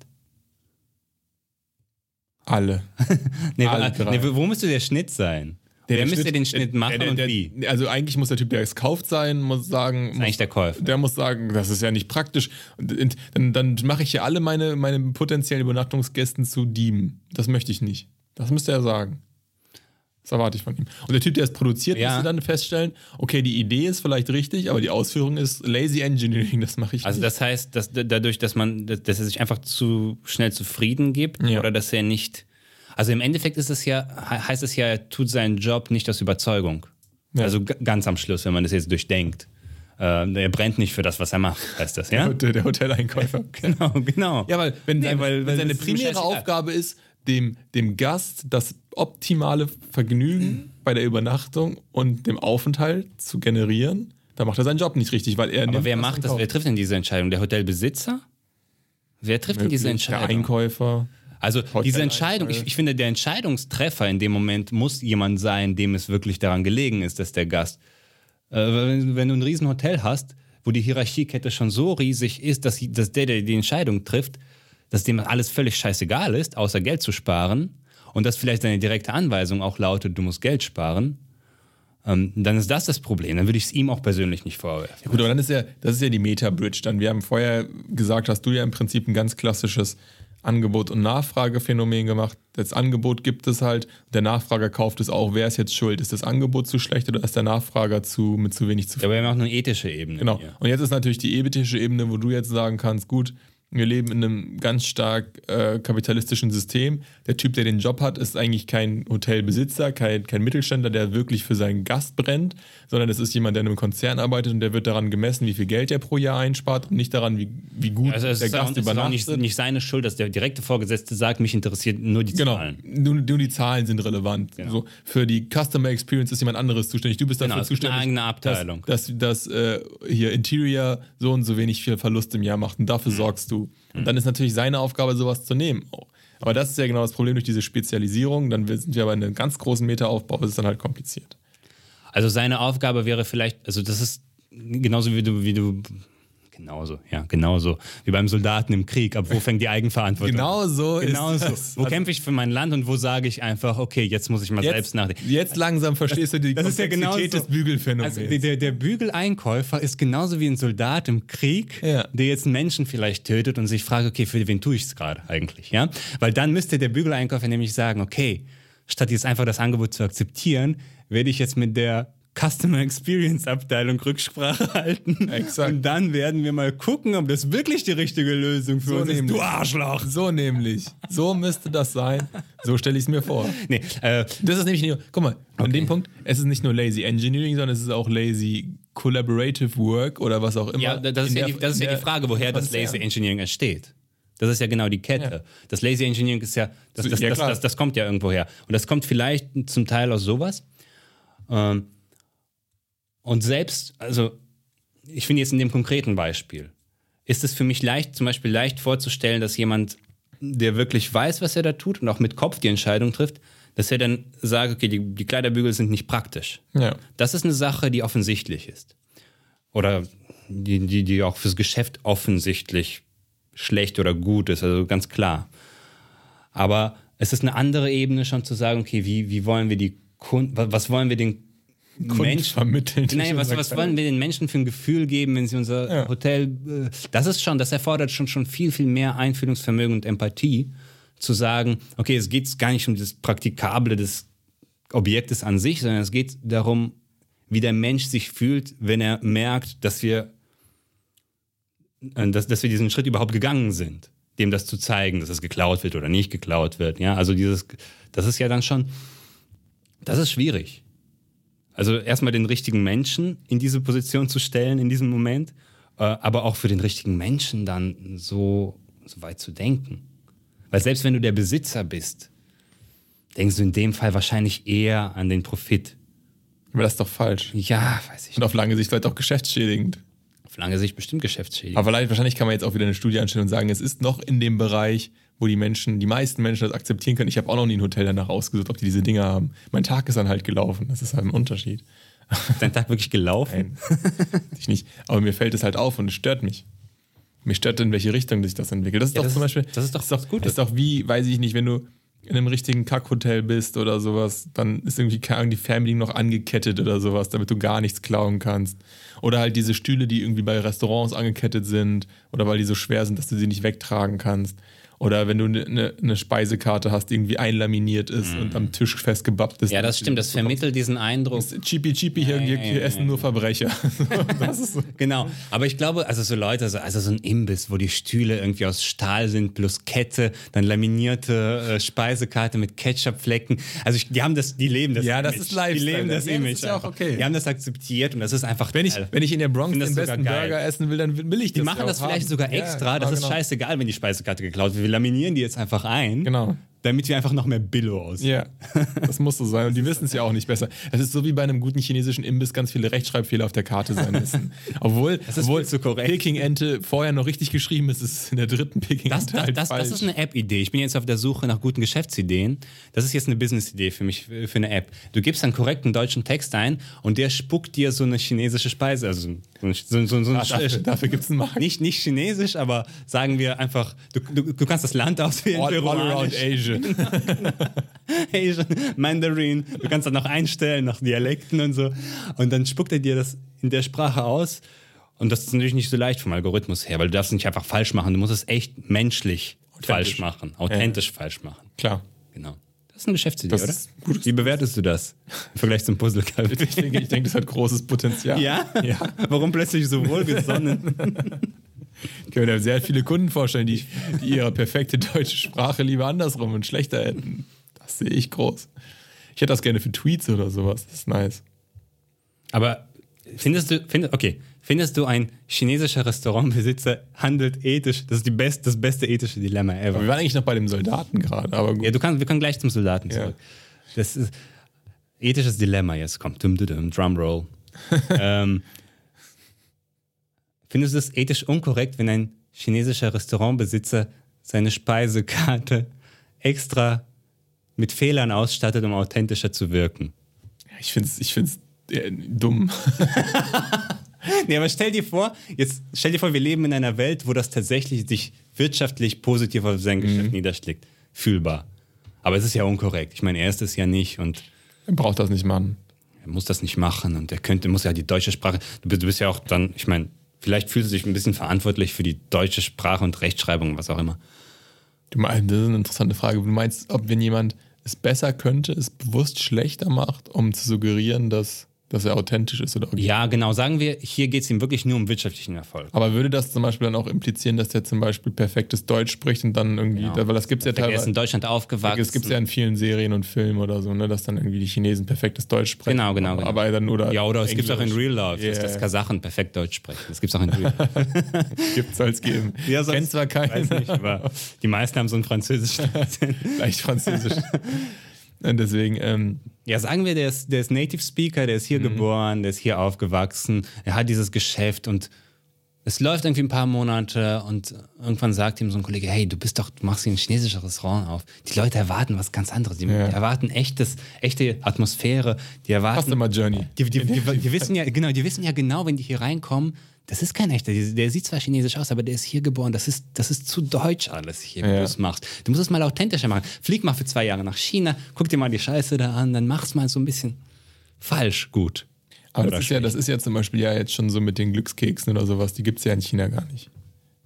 Alle. Nee, Alle nee, wo müsste der Schnitt sein? Wer der müsste den Schnitt der- machen der, und der, wie? Also eigentlich muss der Typ, der es kauft, sein, muss sagen, Das ist eigentlich der Käufer. der muss sagen, das ist ja nicht praktisch. Und, und, dann, dann mache ich ja alle meine, meine potenziellen Übernachtungsgästen zu Dieben. Das möchte ich nicht. Das müsste er sagen. Das erwarte ich von ihm. Und der Typ, der es produziert, Ja. müsste dann feststellen, okay, die Idee ist vielleicht richtig, aber die Ausführung ist lazy engineering, das mache ich Also nicht. das heißt, dass dadurch, dass man, dass er sich einfach zu schnell zufrieden gibt Ja. oder dass er nicht. Also im Endeffekt ist es ja, he- heißt es ja, er tut seinen Job nicht aus Überzeugung. Ja. Also ganz am Schluss, wenn man das jetzt durchdenkt. Äh, er brennt nicht für das, was er macht, heißt das, ja? der, der Hoteleinkäufer. genau, genau. Ja, weil wenn, Nee, seine, weil- wenn seine primäre. Aufgabe ist, dem, dem Gast das optimale Vergnügen bei der Übernachtung und dem Aufenthalt zu generieren, dann macht er seinen Job nicht richtig, weil er Aber wer macht das? Wer trifft denn diese Entscheidung? Der Hotelbesitzer? Wer trifft denn diese Möglich. Der Entscheidung? Einkäufer. Also diese Hotel- Entscheidung, ich, ich finde, der Entscheidungstreffer in dem Moment muss jemand sein, dem es wirklich daran gelegen ist, dass der Gast. Äh, wenn, wenn du ein Riesenhotel hast, wo die Hierarchiekette schon so riesig ist, dass, dass der, der die Entscheidung trifft, dass dem alles völlig scheißegal ist, außer Geld zu sparen, und dass vielleicht seine direkte Anweisung auch lautet, du musst Geld sparen, ähm, dann ist das das Problem. Dann würde ich es ihm auch persönlich nicht vorwerfen. Gut, aber dann ist ja, das ist ja die Meta-Bridge. Dann, wir haben vorher gesagt, hast du ja im Prinzip ein ganz klassisches Angebot- und Nachfragephänomen gemacht. Das Angebot gibt es halt, der Nachfrager kauft es auch. Wer ist jetzt schuld? Ist das Angebot zu schlecht oder ist der Nachfrager zu, mit zu wenig zufrieden? Aber wir haben auch eine ethische Ebene. Genau. Hier. Und jetzt ist natürlich die ethische Ebene, wo du jetzt sagen kannst, gut, wir leben in einem ganz stark äh, kapitalistischen System. Der Typ, der den Job hat, ist eigentlich kein Hotelbesitzer, kein, kein Mittelständler, der wirklich für seinen Gast brennt, sondern es ist jemand, der in einem Konzern arbeitet und der wird daran gemessen, wie viel Geld er pro Jahr einspart und nicht daran, wie, wie gut Also der ist, auch, Gast es ist auch übernachtet. nicht, nicht seine Schuld, dass der direkte Vorgesetzte sagt, mich interessiert nur die Genau, Zahlen. nur, nur die Zahlen sind relevant. So, für die Customer Experience ist jemand anderes zuständig. Du bist dafür Genau, gibt eine zuständig, eigene Abteilung. dass, dass, dass äh, hier Interior so und so wenig viel Verlust im Jahr macht und Mhm. dafür sorgst du. Und dann ist natürlich seine Aufgabe, sowas zu nehmen. Aber das ist ja genau das Problem durch diese Spezialisierung. Dann sind wir aber in einem ganz großen Metaaufbau, das ist dann halt kompliziert. Also seine Aufgabe wäre vielleicht, also das ist genauso wie du, wie du, genauso, ja, genauso wie beim Soldaten im Krieg. Ab wo fängt die Eigenverantwortung? Genau so Genau ist so. das. Wo kämpfe ich für mein Land und wo sage ich einfach, okay, jetzt muss ich mal Jetzt, selbst nachdenken. jetzt langsam verstehst du die Das ist ja Komplexität genauso. des Bügelphänomens. Also der, der Bügeleinkäufer ist genauso wie ein Soldat im Krieg, Ja. der jetzt einen Menschen vielleicht tötet und sich fragt, okay, für wen tue ich es gerade eigentlich, ja? Weil dann müsste der Bügeleinkäufer nämlich sagen, okay, statt jetzt einfach das Angebot zu akzeptieren, werde ich jetzt mit der Customer Experience Abteilung Rücksprache halten. Exakt. Und dann werden wir mal gucken, ob das wirklich die richtige Lösung für So uns ist. nämlich. Du Arschloch! so nämlich. So müsste das sein. So stelle ich es mir vor. Nee, äh, Das ist nämlich nicht nur, guck mal, an dem Punkt, es ist nicht nur lazy engineering, sondern es ist auch lazy collaborative work oder was auch immer. Ja, das ist, ja, der- die, das ist ja die Frage, woher das. Lazy Engineering entsteht. Das ist ja genau die Kette. Das Lazy Engineering ist ja das, das, Ja, das, das kommt ja irgendwo her. Und das kommt vielleicht zum Teil aus sowas. Ähm, und selbst, also ich finde jetzt in dem konkreten Beispiel, ist es für mich leicht, zum Beispiel leicht vorzustellen, dass jemand, der wirklich weiß, was er da tut und auch mit Kopf die Entscheidung trifft, dass er dann sagt, okay, die, die Kleiderbügel sind nicht praktisch. Ja. Das ist eine Sache, die offensichtlich ist. Oder die, die, die auch fürs Geschäft offensichtlich schlecht oder gut ist, also ganz klar. Aber es ist eine andere Ebene schon zu sagen, okay, wie, wie wollen wir die Kunden, was, was wollen wir den Kunden Menschen vermitteln. Nein, was, was wollen wir den Menschen für ein Gefühl geben, wenn sie unser Ja. Hotel. Äh, das ist schon, das erfordert schon, schon viel, viel mehr Einfühlungsvermögen und Empathie, zu sagen, okay, es geht gar nicht um das Praktikable des Objektes an sich, sondern es geht darum, wie der Mensch sich fühlt, wenn er merkt, dass wir, äh, dass, dass wir diesen Schritt überhaupt gegangen sind, dem das zu zeigen, dass es geklaut wird oder nicht geklaut wird. Ja, also dieses, das ist ja dann schon, das ist schwierig. Also erstmal den richtigen Menschen in diese Position zu stellen in diesem Moment, äh, aber auch für den richtigen Menschen dann so, so weit zu denken. Weil selbst wenn du der Besitzer bist, denkst du in dem Fall wahrscheinlich eher an den Profit. Aber das ist doch falsch. Ja, weiß ich Und auf lange Sicht vielleicht auch geschäftsschädigend. Auf lange Sicht bestimmt geschäftsschädigend. Aber vielleicht, wahrscheinlich kann man jetzt auch wieder eine Studie anstellen und sagen, es ist noch in dem Bereich, wo die Menschen, die meisten Menschen das akzeptieren können. Ich habe auch noch nie ein Hotel danach ausgesucht, ob die diese Dinge haben. Mein Tag ist dann halt gelaufen. Das ist halt ein Unterschied. Ist dein Tag wirklich gelaufen? Nein, ich nicht. Aber mir fällt es halt auf und es stört mich. Mich stört, in welche Richtung sich das entwickelt. Das ist Ja, doch das zum ist- Beispiel. das ist doch das was Gutes. Das ist doch wie, weiß ich nicht, wenn du in einem richtigen Kackhotel bist oder sowas, dann ist irgendwie keine Ahnung, die Family noch angekettet oder sowas, damit du gar nichts klauen kannst. Oder halt diese Stühle, die irgendwie bei Restaurants angekettet sind oder weil die so schwer sind, dass du sie nicht wegtragen kannst. Oder wenn du eine ne, ne Speisekarte hast, die irgendwie einlaminiert ist und am Tisch festgebappt ist. Mhm. Ja, das stimmt. Das vermittelt diesen Eindruck. Cheapy, cheapy, hier, hier, hier essen nur Verbrecher. das ist so. Genau. Aber ich glaube, also so Leute, so- also so ein Imbiss, wo die Stühle irgendwie aus Stahl sind, plus Kette, dann laminierte äh, Speisekarte mit Ketchupflecken. Also ich, die haben das, die leben das Ja, das Image. ist Lifestyle. Die leben das Ja, das Image. ist ja auch okay. Die haben das akzeptiert und das ist einfach Wenn ich, geil. wenn ich in der Bronx den besten. Burger essen will, dann will ich das Die machen ja das vielleicht haben. sogar Ja, extra. genau, das ist genau. scheißegal, wenn die Speisekarte geklaut wird. Wir laminieren die jetzt einfach ein. Genau. Damit wir einfach noch mehr Billo aussehen. Ja, das muss so sein. Und die wissen es ja auch nicht besser. Es ist so wie bei einem guten chinesischen Imbiss ganz viele Rechtschreibfehler auf der Karte sein müssen. Obwohl, ist obwohl viel zu korrekt. Peking-Ente vorher noch richtig geschrieben ist, ist es in der dritten Peking-Ente Das, das, halt das, falsch. das ist eine App-Idee. Ich bin jetzt auf der Suche nach guten Geschäftsideen. Das ist jetzt eine Business-Idee für mich, für eine App. Du gibst einen korrekten deutschen Text ein und der spuckt dir so eine chinesische Speise. Also so, ein- so, so, Ah, dafür dafür gibt es einen Markt. nicht, nicht chinesisch, aber sagen wir einfach, du, du, du kannst das Land auswählen. All, all around peruanisch, Asia. Asian, Mandarin. Du kannst dann noch einstellen nach Dialekten und so. Und dann spuckt er dir das in der Sprache aus. Und das ist natürlich nicht so leicht vom Algorithmus her, weil du darfst nicht einfach falsch machen. Du musst es echt menschlich falsch machen, authentisch falsch machen. Klar. Genau. Das ist eine Geschäftsidee, Das oder? gutes- Wie bewertest du das im Vergleich zum Puzzle? Ich denke, ich denke, das hat großes Potenzial. Ja? Ja. Warum plötzlich so wohlgesonnen? Ich kann mir da sehr viele Kunden vorstellen, die, die ihre perfekte deutsche Sprache lieber andersrum und schlechter hätten. Das sehe ich groß. Ich hätte das gerne für Tweets oder sowas. Das ist nice. Aber findest du, find, okay, findest du, ein chinesischer Restaurantbesitzer handelt ethisch? Das ist die best, das beste ethische Dilemma ever. Aber wir waren eigentlich noch bei dem Soldaten gerade, aber gut. Ja, du kannst, wir können gleich zum Soldaten Ja. zurück. Das ist ethisches Dilemma jetzt kommt. Dum, dum, dum, Drumroll. ähm, findest du es ethisch unkorrekt, wenn ein chinesischer Restaurantbesitzer seine Speisekarte extra mit Fehlern ausstattet, um authentischer zu wirken? Ich finde es ich find's, äh, dumm. Nee, aber stell dir vor, jetzt stell dir vor, wir leben in einer Welt, wo das tatsächlich sich wirtschaftlich positiv auf sein Geschäft niederschlägt. Fühlbar. Aber es ist ja unkorrekt. Ich meine, er ist es ja nicht und Er braucht das nicht machen. er muss das nicht machen und er könnte, muss ja die deutsche Sprache. Du bist, du bist ja auch dann, ich meine, vielleicht fühlst du dich ein bisschen verantwortlich für die deutsche Sprache und Rechtschreibung, was auch immer. Du meinst, das ist eine interessante Frage. Du meinst, ob wenn jemand es besser könnte, es bewusst schlechter macht, um zu suggerieren, dass, dass er authentisch ist oder original. Ja, genau. Sagen wir, hier geht es ihm wirklich nur um wirtschaftlichen Erfolg. Aber würde das zum Beispiel dann auch implizieren, dass der zum Beispiel perfektes Deutsch spricht und dann irgendwie, Genau. weil das gibt es ja Er ist in teilweise. Deutschland aufgewachsen. Das gibt es ja in vielen Serien und Filmen oder so, ne, dass dann irgendwie die Chinesen perfektes Deutsch sprechen. Genau, genau, genau. Aber dann oder. ja, oder es gibt auch in. Real Life, dass, Yeah. dass Kasachen perfekt Deutsch sprechen. Das gibt es auch in Real Life. Gibt soll es geben. Ja, sonst- Kennt zwar keinen, Weiß nicht, aber die meisten haben so ein französisches Akzent. leicht Französisch. Und deswegen, ähm, Ja, sagen wir, der ist, der ist Native Speaker, der ist hier geboren, der ist hier aufgewachsen, er hat dieses Geschäft und es läuft irgendwie ein paar Monate und irgendwann sagt ihm so ein Kollege, hey, du bist doch, du machst hier ein chinesisches Restaurant auf. Die Leute erwarten was ganz anderes. Die, Ja. die erwarten echtes, echte Atmosphäre. Die erwarten. Customer Journey. Die, die, die, wissen ja, genau, die wissen ja genau, wenn die hier reinkommen, das ist kein echter. Der sieht zwar chinesisch aus, aber der ist hier geboren. Das ist, das ist zu deutsch alles hier, wie Ja. du es machst. Du musst es mal authentischer machen. Flieg mal für zwei Jahre nach China, guck dir mal die Scheiße da an, dann mach's mal so ein bisschen falsch gut. Aber das ist, ja, das ist ja zum Beispiel ja jetzt schon so mit den Glückskeksen oder sowas, die gibt es ja in China gar nicht.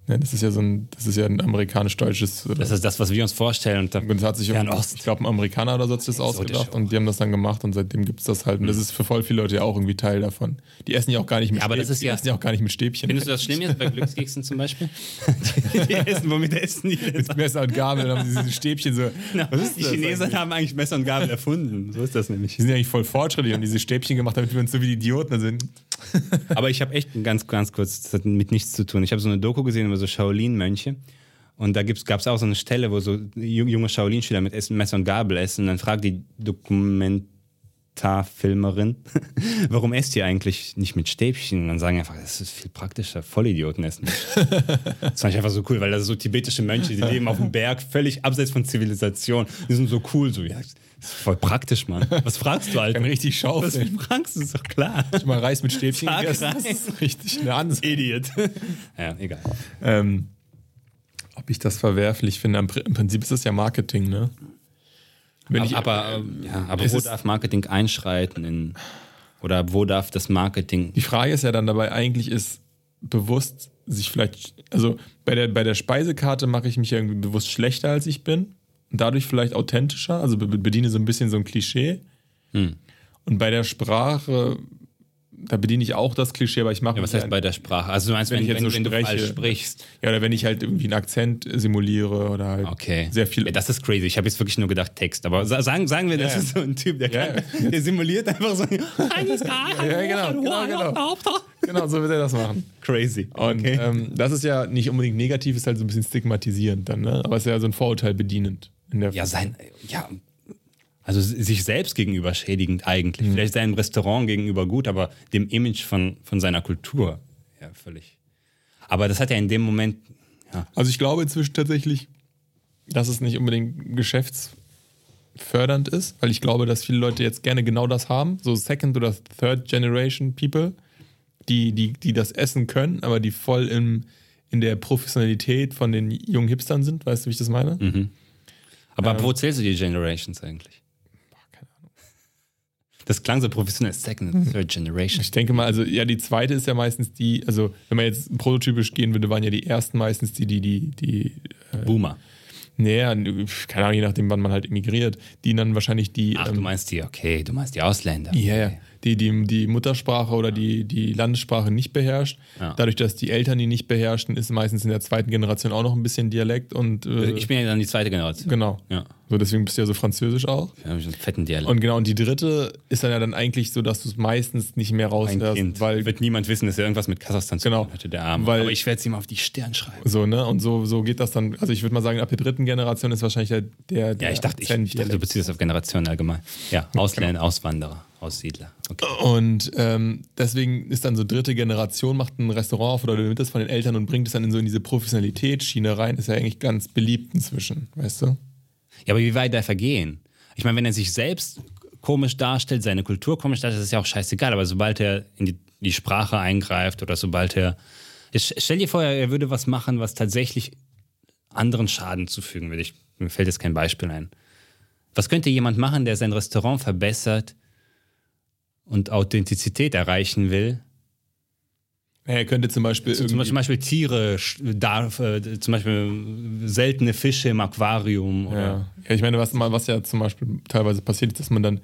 Ja, das ist ja so ein, das ist ja ein amerikanisch-deutsches. Das ist das, was wir uns vorstellen. Und, das hat sich Ost. ich glaube, ein Amerikaner oder so hat sich das ausgedacht und die haben das dann gemacht und seitdem gibt es das halt. Und das ist für voll viele Leute ja auch irgendwie Teil davon. Die essen ja auch gar nicht mit Ja, aber das ist die ja- essen ja auch gar nicht mit Stäbchen. Findest du das schlimm jetzt bei Glückskeksen zum Beispiel? die, die essen, womit essen die mit Messer und Gabel, haben sie diese Stäbchen so. Was ist die das Chinesen eigentlich? haben eigentlich Messer und Gabel erfunden. So ist das nämlich. Die sind ja eigentlich voll fortschrittlich und diese Stäbchen gemacht, damit wir uns so wie die Idioten sind. Aber ich habe echt ganz, ganz kurz, das hat mit nichts zu tun. Ich habe so eine Doku gesehen über so Shaolin-Mönche. Und da gab es auch so eine Stelle, wo so ju- junge Shaolin-Schüler mit Essen, Messer und Gabel essen. Und dann fragt die Dokumentarfilmerin, warum esst ihr eigentlich nicht mit Stäbchen? Und dann sagen einfach, das ist viel praktischer. Vollidioten essen. das fand ich einfach so cool, weil das so tibetische Mönche, die leben auf dem Berg, völlig abseits von Zivilisation. Die sind so cool. So, ja, das ist voll praktisch, Mann. Was fragst du, Alter? Kann richtig Was schaufeln. fragst du? Ist doch klar. Schon mal Reis mit Stäbchen Tag gegessen. ist richtig eine Ansage. Idiot. ja, egal. Ähm, ob ich das verwerflich finde, im Prinzip ist das ja Marketing, ne? Wenn ich, aber, ähm, ja, aber wo darf Marketing einschreiten? In, oder wo darf das Marketing. Die Frage ist ja dann dabei, eigentlich ist bewusst sich vielleicht, also bei der, bei der Speisekarte mache ich mich ja irgendwie bewusst schlechter, als ich bin. Dadurch vielleicht authentischer, also be- bediene so ein bisschen so ein Klischee. Hm. Und bei der Sprache, da bediene ich auch das Klischee, aber ich mache Ja, was heißt bei der Sprache? Also du meinst, Wenn wenn, ich jetzt wenn, so wenn du falsch sprichst. Ja, oder wenn ich halt irgendwie einen Akzent simuliere oder halt Okay. sehr viel. Ja, das ist crazy. Ich habe jetzt wirklich nur gedacht Text. Aber sa- sagen, sagen wir, das Ja. ist so ein Typ, der, kann, der simuliert einfach so. Ja, genau, genau, genau. genau, so wird er das machen. Crazy. Und okay. ähm, das ist ja nicht unbedingt negativ, ist halt so ein bisschen stigmatisierend dann, ne? Aber es ist ja so ein Vorurteil bedienend. In der ja, sein. Ja. Also sich selbst gegenüber schädigend Mhm. eigentlich. Vielleicht seinem Restaurant gegenüber gut, aber dem Image von, von seiner Kultur. Ja, völlig. Aber das hat ja in dem Moment. Ja, Also ich glaube inzwischen tatsächlich, dass es nicht unbedingt geschäftsfördernd ist, weil ich glaube, dass viele Leute jetzt gerne genau das haben, so Second oder Third Generation People, die, die, die das essen können, aber die voll im, in der Professionalität von den jungen Hipstern sind, weißt du, wie ich das meine? Mhm. Aber wo zählst du die Generations eigentlich? Das klang so professionell. Second and Third Generation. Ich denke mal, also ja, die zweite ist ja meistens die, also wenn man jetzt prototypisch gehen würde, waren ja die ersten meistens die, die, die, die Boomer. Naja, keine Ahnung, je nachdem, wann man halt emigriert, die dann wahrscheinlich die. Ach, ähm, du meinst die, okay, du meinst die Ausländer. Ja, ja. Okay. Die, die die Muttersprache oder die, die Landessprache nicht beherrscht. Ja. Dadurch, dass die Eltern die nicht beherrschen, ist meistens in der zweiten Generation auch noch ein bisschen Dialekt und. Äh, Ich bin ja dann die zweite Generation. genau. Ja. So, deswegen bist du ja so französisch auch. Wir haben so einen fetten Dialekt. Und genau, und die dritte ist dann ja dann eigentlich so, dass du es meistens nicht mehr raushörst, weil. wird niemand wissen, dass er irgendwas mit Kasachstan zu Genau. tun hatte, der Arme. Weil- Aber ich werde es ihm auf die Stirn schreiben. So, ne? Und so, so geht das dann. Also ich würde mal sagen, ab der dritten Generation ist wahrscheinlich der. der Ja, ich dachte, ich, ich dachte, du beziehst das auf Generationen allgemein. Ja, Ausländer, Auswanderer, Aussiedler. Okay. Und ähm, deswegen ist dann so dritte Generation, macht ein Restaurant auf oder nimmt das von den Eltern und bringt es dann in so in diese Professionalitätsschiene rein. Ist ja eigentlich ganz beliebt inzwischen, weißt du? Ja, aber wie weit darf er gehen? Ich meine, wenn er sich selbst komisch darstellt, seine Kultur komisch darstellt, ist ja auch scheißegal. Aber sobald er in die, die Sprache eingreift oder sobald er. Stell dir vor, er würde was machen, was tatsächlich anderen Schaden zufügen würde. Ich, mir fällt jetzt kein Beispiel ein. Was könnte jemand machen, der sein Restaurant verbessert und Authentizität erreichen will? Er könnte zum Beispiel Zum zum Beispiel Tiere, darf, äh, zum Beispiel seltene Fische im Aquarium. Oder ja. ja, ich meine, was, was ja zum Beispiel teilweise passiert ist, dass man dann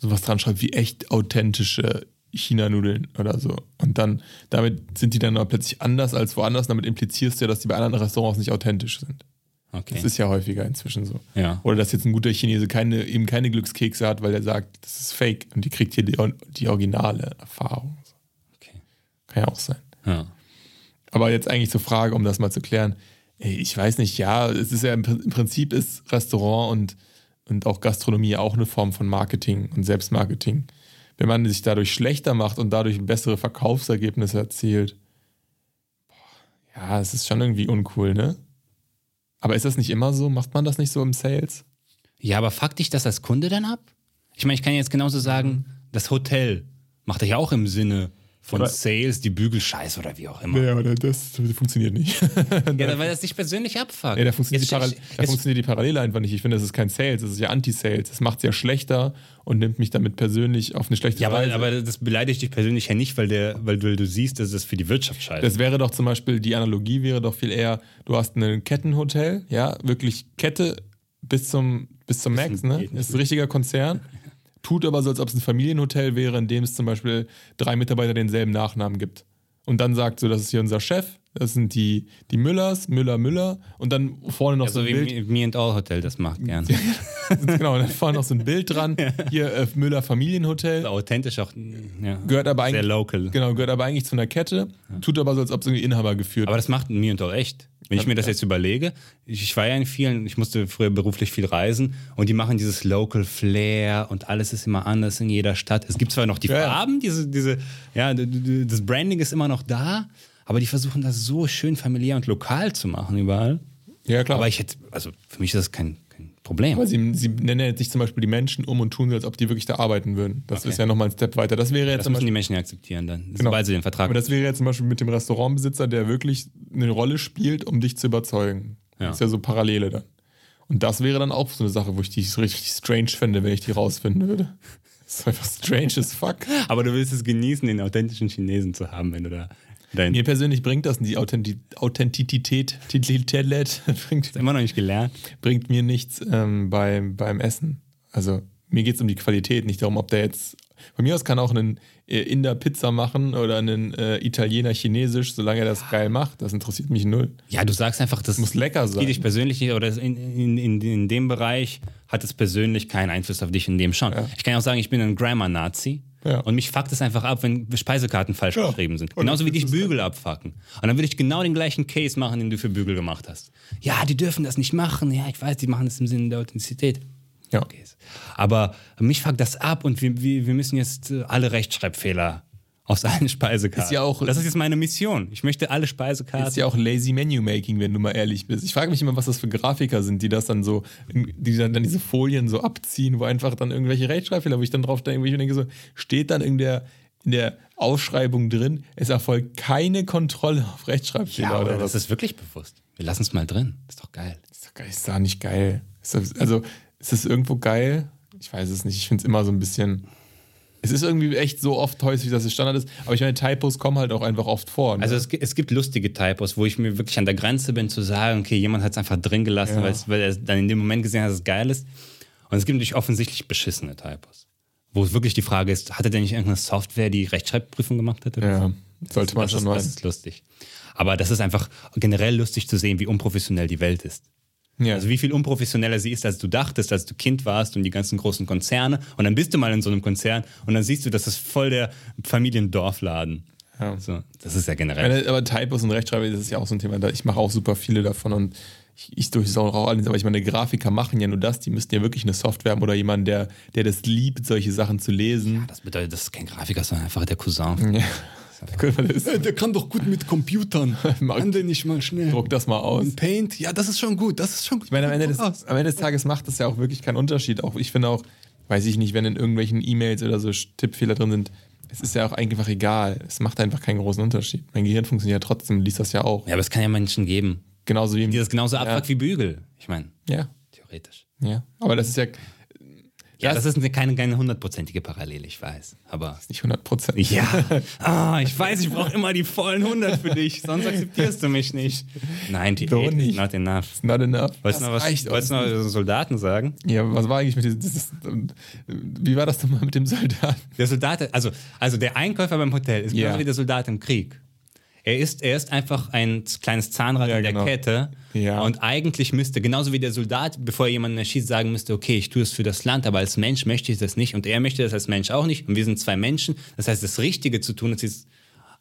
sowas dran schreibt wie echt authentische China-Nudeln oder so. Und dann, damit sind die dann aber plötzlich anders als woanders. Damit implizierst du ja, dass die bei anderen Restaurants nicht authentisch sind. Okay. Das ist ja häufiger inzwischen so. Ja. Oder dass jetzt ein guter Chinese keine, eben keine Glückskekse hat, weil er sagt, das ist fake und die kriegt hier die, die originale Erfahrung. okay. Kann ja auch sein. Ja. Aber jetzt eigentlich zur Frage, um das mal zu klären. Ey, ich weiß nicht, ja, es ist ja im, im Prinzip ist Restaurant und, und auch Gastronomie auch eine Form von Marketing und Selbstmarketing. Wenn man sich dadurch schlechter macht und dadurch bessere Verkaufsergebnisse erzielt, boah, ja, es ist schon irgendwie uncool, ne? Aber ist das nicht immer so? Macht man das nicht so im Sales? Ja, aber fuck dich das als Kunde dann ab? Ich meine, ich kann jetzt genauso sagen, das Hotel macht er ja auch im Sinne von Aber- Sales, die Bügelscheiße oder wie auch immer. Ja, aber das funktioniert nicht. Ja, weil das dich persönlich abfuckt. Ja, da funktioniert, die, Jetzt- Paral da jetzt- funktioniert die Parallele einfach nicht. Ich finde, das ist kein Sales, das ist ja Anti-Sales. Das macht es ja schlechter und nimmt mich damit persönlich auf eine schlechte Ja, aber, Weise. aber das beleidigt dich persönlich ja nicht, weil, der, weil du, du siehst, dass das für die Wirtschaft scheiße das wäre doch zum Beispiel, die Analogie wäre doch viel eher, du hast ein Kettenhotel, ja, wirklich Kette bis zum, bis zum Max, ne? nicht. Ist ein richtiger Konzern. Tut aber so, als ob es ein Familienhotel wäre, in dem es zum Beispiel drei Mitarbeiter denselben Nachnamen gibt. Und dann sagt so, das ist hier unser Chef, das sind die, die Müllers, Müller, Müller. Und dann vorne noch so So ein wie Bild. Me and All Hotel das macht gern. genau, und dann vorne noch so ein Bild dran. Hier äh, Müller Familienhotel. Authentisch auch, ja. Gehört aber Sehr eigentlich, local. genau, gehört aber eigentlich zu einer Kette. Tut aber so, als ob es irgendwie Inhaber geführt Aber das macht Me and All echt. Wenn ich mir das jetzt überlege, ich, war ja in vielen, ich musste früher beruflich viel reisen und die machen dieses Local Flair und alles ist immer anders in jeder Stadt. Es gibt zwar noch die Ja. Farben, diese, diese, ja, das Branding ist immer noch da, aber die versuchen das so schön familiär und lokal zu machen überall. Ja, klar. Aber ich hätte, also für mich ist das kein Problem. Aber sie, sie nennen jetzt sich zum Beispiel die Menschen um und tun so, als ob die wirklich da arbeiten würden. Das Okay. ist ja nochmal ein Step weiter. Das wäre jetzt Das müssen Beispiel, die Menschen ja akzeptieren dann, Genau. sobald sie den Vertrag aber das wäre jetzt zum Beispiel mit dem Restaurantbesitzer, der wirklich eine Rolle spielt, um dich zu überzeugen. Ja. Das ist ja so Parallele dann. Und das wäre dann auch so eine Sache, wo ich die richtig strange fände, wenn ich die rausfinden würde. Das ist einfach strange as fuck. Aber du willst es genießen, den authentischen Chinesen zu haben, wenn du da dein. Mir persönlich bringt das die Authenti Authentität, Titalität bringt, immer noch nicht gelernt. bringt mir nichts ähm, beim, beim Essen. Also mir geht es um die Qualität, nicht darum, ob der jetzt. Von mir aus kann auch ein äh, Inder Pizza machen oder ein äh, Italiener Chinesisch, solange er das geil macht. Das interessiert mich null. Ja, du sagst einfach, das Muss lecker geht sein. dich persönlich nicht, oder in, in, in, in dem Bereich hat es persönlich keinen Einfluss auf dich, in dem schon. Ich kann ja auch sagen, ich bin ein Grammar-Nazi. Ja. Und mich fuckt es einfach ab, wenn Speisekarten falsch Ja. geschrieben sind. Und Genauso wie dich Bügel abfacken. Und dann würde ich genau den gleichen Case machen, den du für Bügel gemacht hast. Ja, die dürfen das nicht machen. Ja, ich weiß, die machen das im Sinne der Authentizität. Ja. Okay. Aber mich fuckt das ab und wir, wir, wir müssen jetzt äh, alle Rechtschreibfehler aus allen Speisekarten. Ist ja auch- das ist jetzt meine Mission. Ich möchte alle Speisekarten. ist ja auch lazy Menu Making, wenn du mal ehrlich bist. Ich frage mich immer, was das für Grafiker sind, die das dann so, die dann, dann diese Folien so abziehen, wo einfach dann irgendwelche Rechtschreibfehler, wo ich dann drauf denke, wo ich denke so, steht dann in der, in der Ausschreibung drin, es erfolgt keine Kontrolle auf Rechtschreibfehler ja, oder oder was. das ist wirklich bewusst. Wir lassen es mal drin. ist doch geil. ist doch, geil, ist doch nicht geil. Ist das, also, ist das irgendwo geil? Ich weiß es nicht. Ich finde es immer so ein bisschen. Es ist irgendwie echt so oft häufig, dass es Standard ist. Aber ich meine, Typos kommen halt auch einfach oft vor. Ne? Also es, es gibt lustige Typos, wo ich mir wirklich an der Grenze bin zu sagen, okay, jemand hat es einfach drin gelassen, Ja. weil, er dann in dem Moment gesehen hat, dass es geil ist. Und es gibt natürlich offensichtlich beschissene Typos. Wo es wirklich die Frage ist, hatte der nicht irgendeine Software, die Rechtschreibprüfung gemacht hat? Oder ja, so? sollte man das schon ist. Das ist lustig. Aber das ist einfach generell lustig zu sehen, wie unprofessionell die Welt ist. Ja. Also wie viel unprofessioneller sie ist, als du dachtest, als du Kind warst und die ganzen großen Konzerne. Und dann bist du mal in so einem Konzern und dann siehst du, das ist voll der Familiendorfladen. Ja. So, das ist ja generell. Aber Typos und Rechtschreiber, das ist ja auch so ein Thema. Ich mache auch super viele davon und ich, ich durchsauge auch alles. Aber ich meine, Grafiker machen ja nur das. Die müssten ja wirklich eine Software haben oder jemanden, der, der das liebt, solche Sachen zu lesen. Das bedeutet, das ist kein Grafiker, sondern einfach der Cousin. Ja. Guck mal, das Der kann doch gut mit Computern. Kann der nicht mal schnell. Druck das mal aus. Und Paint, ja, das ist schon gut. Das ist schon gut. Ich meine, am Ende, des, am Ende des Tages macht das ja auch wirklich keinen Unterschied. Auch ich finde auch, weiß ich nicht, wenn in irgendwelchen E-Mails oder so Tippfehler drin sind, es ist ja auch einfach egal. Es macht einfach keinen großen Unterschied. Mein Gehirn funktioniert ja trotzdem, liest das ja auch. Ja, aber es kann ja Menschen geben, Genauso wie die das genauso abfuckt wie Bügel. Ich meine, Ja, theoretisch. ja. Aber das ist ja Ja, Das- das ist eine, keine, keine hundertprozentige Parallele, ich weiß. Aber nicht 100 Prozent. ja, ah, ich weiß, ich brauche immer die vollen 100 für dich, sonst akzeptierst du mich nicht. Nein, die Doch nicht. not enough. Not enough. Wolltest du noch was, reicht wolltest du noch über Soldaten sagen? nicht. Ja, was war eigentlich mit diesem. Dieses, wie war das denn mal mit dem Soldaten? Der Soldat, also, also der Einkäufer beim Hotel ist Ja. genauso wie der Soldat im Krieg. Er ist, er ist einfach ein kleines Zahnrad Ja, in der genau. Kette. Ja. Und eigentlich müsste, genauso wie der Soldat, bevor er jemanden erschießt, sagen müsste, okay, ich tue es für das Land, aber als Mensch möchte ich das nicht. Und er möchte das als Mensch auch nicht. Und wir sind zwei Menschen. Das heißt, das Richtige zu tun ist, ist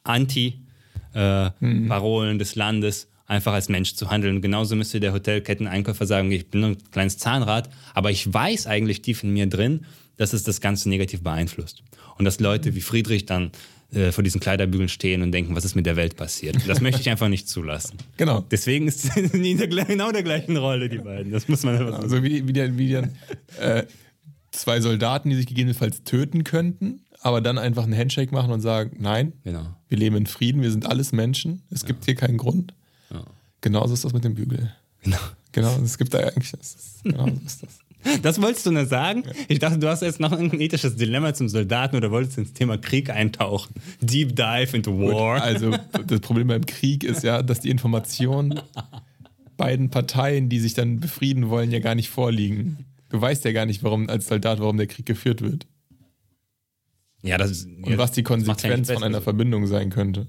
Anti-Parolen des Landes einfach als Mensch zu handeln. Genauso müsste der Hotelketten-Einkäufer sagen, ich bin nur ein kleines Zahnrad, aber ich weiß eigentlich tief in mir drin, dass es das Ganze negativ beeinflusst. Und dass Leute wie Friedrich dann äh, vor diesen Kleiderbügeln stehen und denken, was ist mit der Welt passiert. Das möchte ich einfach nicht zulassen. Genau. Deswegen ist es in der, genau der gleichen Rolle, die beiden. Das muss man einfach so Also wie, wie der, wie der, äh, zwei Soldaten, die sich gegebenenfalls töten könnten, aber dann einfach einen Handshake machen und sagen, nein, Genau. wir leben in Frieden, wir sind alles Menschen, es gibt hier keinen Grund. Ja. Genauso ist das mit dem Bügel. Genau. Genau, es gibt da eigentlich, das ist, genau so ist das. Das wolltest du nur sagen? Ich dachte, du hast jetzt noch ein ethisches Dilemma zum Soldaten oder wolltest ins Thema Krieg eintauchen. Deep dive into war. Also das Problem beim Krieg ist ja, dass die Informationen beiden Parteien, die sich dann befrieden wollen, ja gar nicht vorliegen. Du weißt ja gar nicht, warum als Soldat, warum der Krieg geführt wird. ja, das ist, Und was die Konsequenz von einer. Verbindung sein könnte.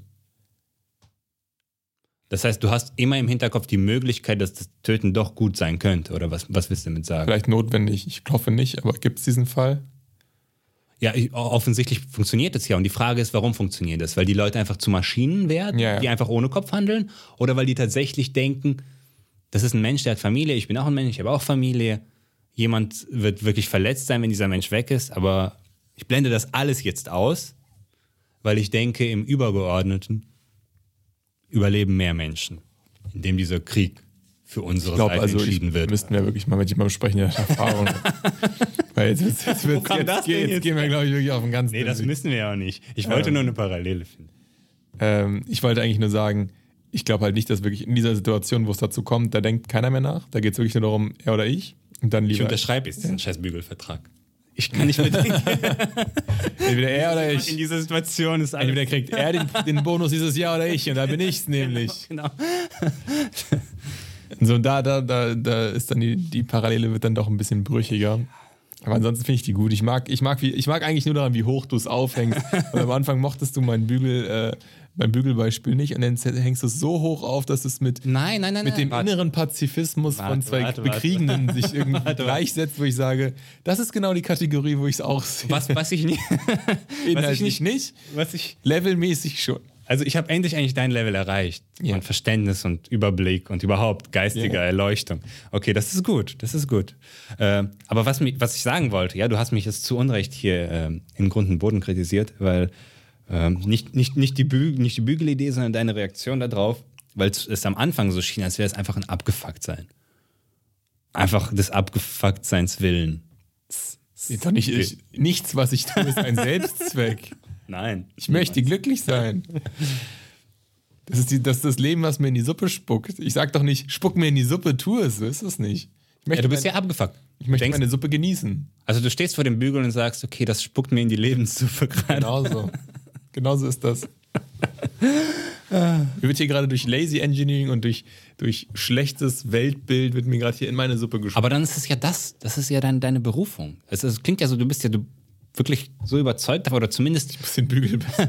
Das heißt, du hast immer im Hinterkopf die Möglichkeit, dass das Töten doch gut sein könnte. Oder was, was willst du damit sagen? Vielleicht notwendig, ich hoffe nicht, aber gibt es diesen Fall? Ja, ich- offensichtlich funktioniert das ja. Und die Frage ist, warum funktioniert das? Weil die Leute einfach zu Maschinen werden, Ja, ja. die einfach ohne Kopf handeln? Oder weil die tatsächlich denken, das ist ein Mensch, der hat Familie, ich bin auch ein Mensch, ich habe auch Familie. Jemand wird wirklich verletzt sein, wenn dieser Mensch weg ist, aber ich blende das alles jetzt aus, weil ich denke, im Übergeordneten überleben mehr Menschen, indem dieser Krieg für unsere Ich glaube, Seite also ich, entschieden wird. müssten wir wirklich mal mit jemandem sprechen, der Erfahrung hat. Weil jetzt, jetzt, jetzt, jetzt, jetzt, das denn jetzt, gehen wir, glaube ich, wirklich auf einen ganz Nee, das Weg. müssen wir ja auch nicht. Ich wollte Ähm. nur eine Parallele finden. ähm, Ich wollte eigentlich nur sagen, ich glaube halt nicht, dass wirklich in dieser Situation, wo es dazu kommt, da denkt keiner mehr nach. Da geht es wirklich nur darum, er oder ich. Und dann Ich lieber unterschreibe jetzt diesen scheiß Bügelvertrag. Ich kann nicht mit in entweder er oder ich. dieser Situation ist alles Entweder kriegt er den, den Bonus dieses Jahr oder ich. Und da bin ich's nämlich. genau. Und so, da, da, da, da ist dann die, die Parallele wird dann doch ein bisschen brüchiger. Aber ansonsten finde ich die gut. Ich mag, ich, mag, wie, ich mag eigentlich nur daran, wie hoch du es aufhängst. Und am Anfang mochtest du meinen Bügel, äh, mein Bügelbeispiel nicht. Und dann hängst du es so hoch auf, dass es mit, Nein, nein, nein. mit dem nein, inneren Pazifismus von Warte, zwei warte, warte. Bekriegenden sich irgendwie gleichsetzt, wo ich sage, das ist genau die Kategorie, wo ich es auch sehe. Was, was ich nicht. Inhaltlich nicht, Was ich. levelmäßig schon. Also ich habe endlich eigentlich dein Level erreicht. Ja. Und Verständnis und Überblick und überhaupt geistige Ja. Erleuchtung. Okay, das ist gut, das ist gut. Äh, aber was, mich, was ich sagen wollte, ja, du hast mich jetzt zu Unrecht hier ähm, in Grund und Boden kritisiert, weil ähm, nicht, nicht, nicht, die Bü nicht die Bügelidee, sondern deine Reaktion darauf, weil es am Anfang so schien, als wäre es einfach ein Abgefucktsein. Einfach des Abgefucktseins willen. Ist doch nicht, ich, nichts, was ich tue, ist ein Selbstzweck. Nein. Ich möchte glücklich sein. Das ist, die, das ist das Leben, was mir in die Suppe spuckt. Ich sag doch nicht, spuck mir in die Suppe, tu es. So ist es nicht. Ich Ja, du bist mein, ja abgefuckt. ich möchte Denkst- meine Suppe genießen. Also du stehst vor dem Bügel und sagst, okay, das spuckt mir in die Lebenssuppe gerade. Genauso. Genauso ist das. Mir wird hier gerade durch Lazy Engineering und durch, durch schlechtes Weltbild wird mir gerade hier in meine Suppe gespuckt. Aber dann ist es ja das, das ist ja dann deine Berufung. Es, es klingt ja so, du bist ja du wirklich so überzeugt davon, oder zumindest, bisschen Bügel besser.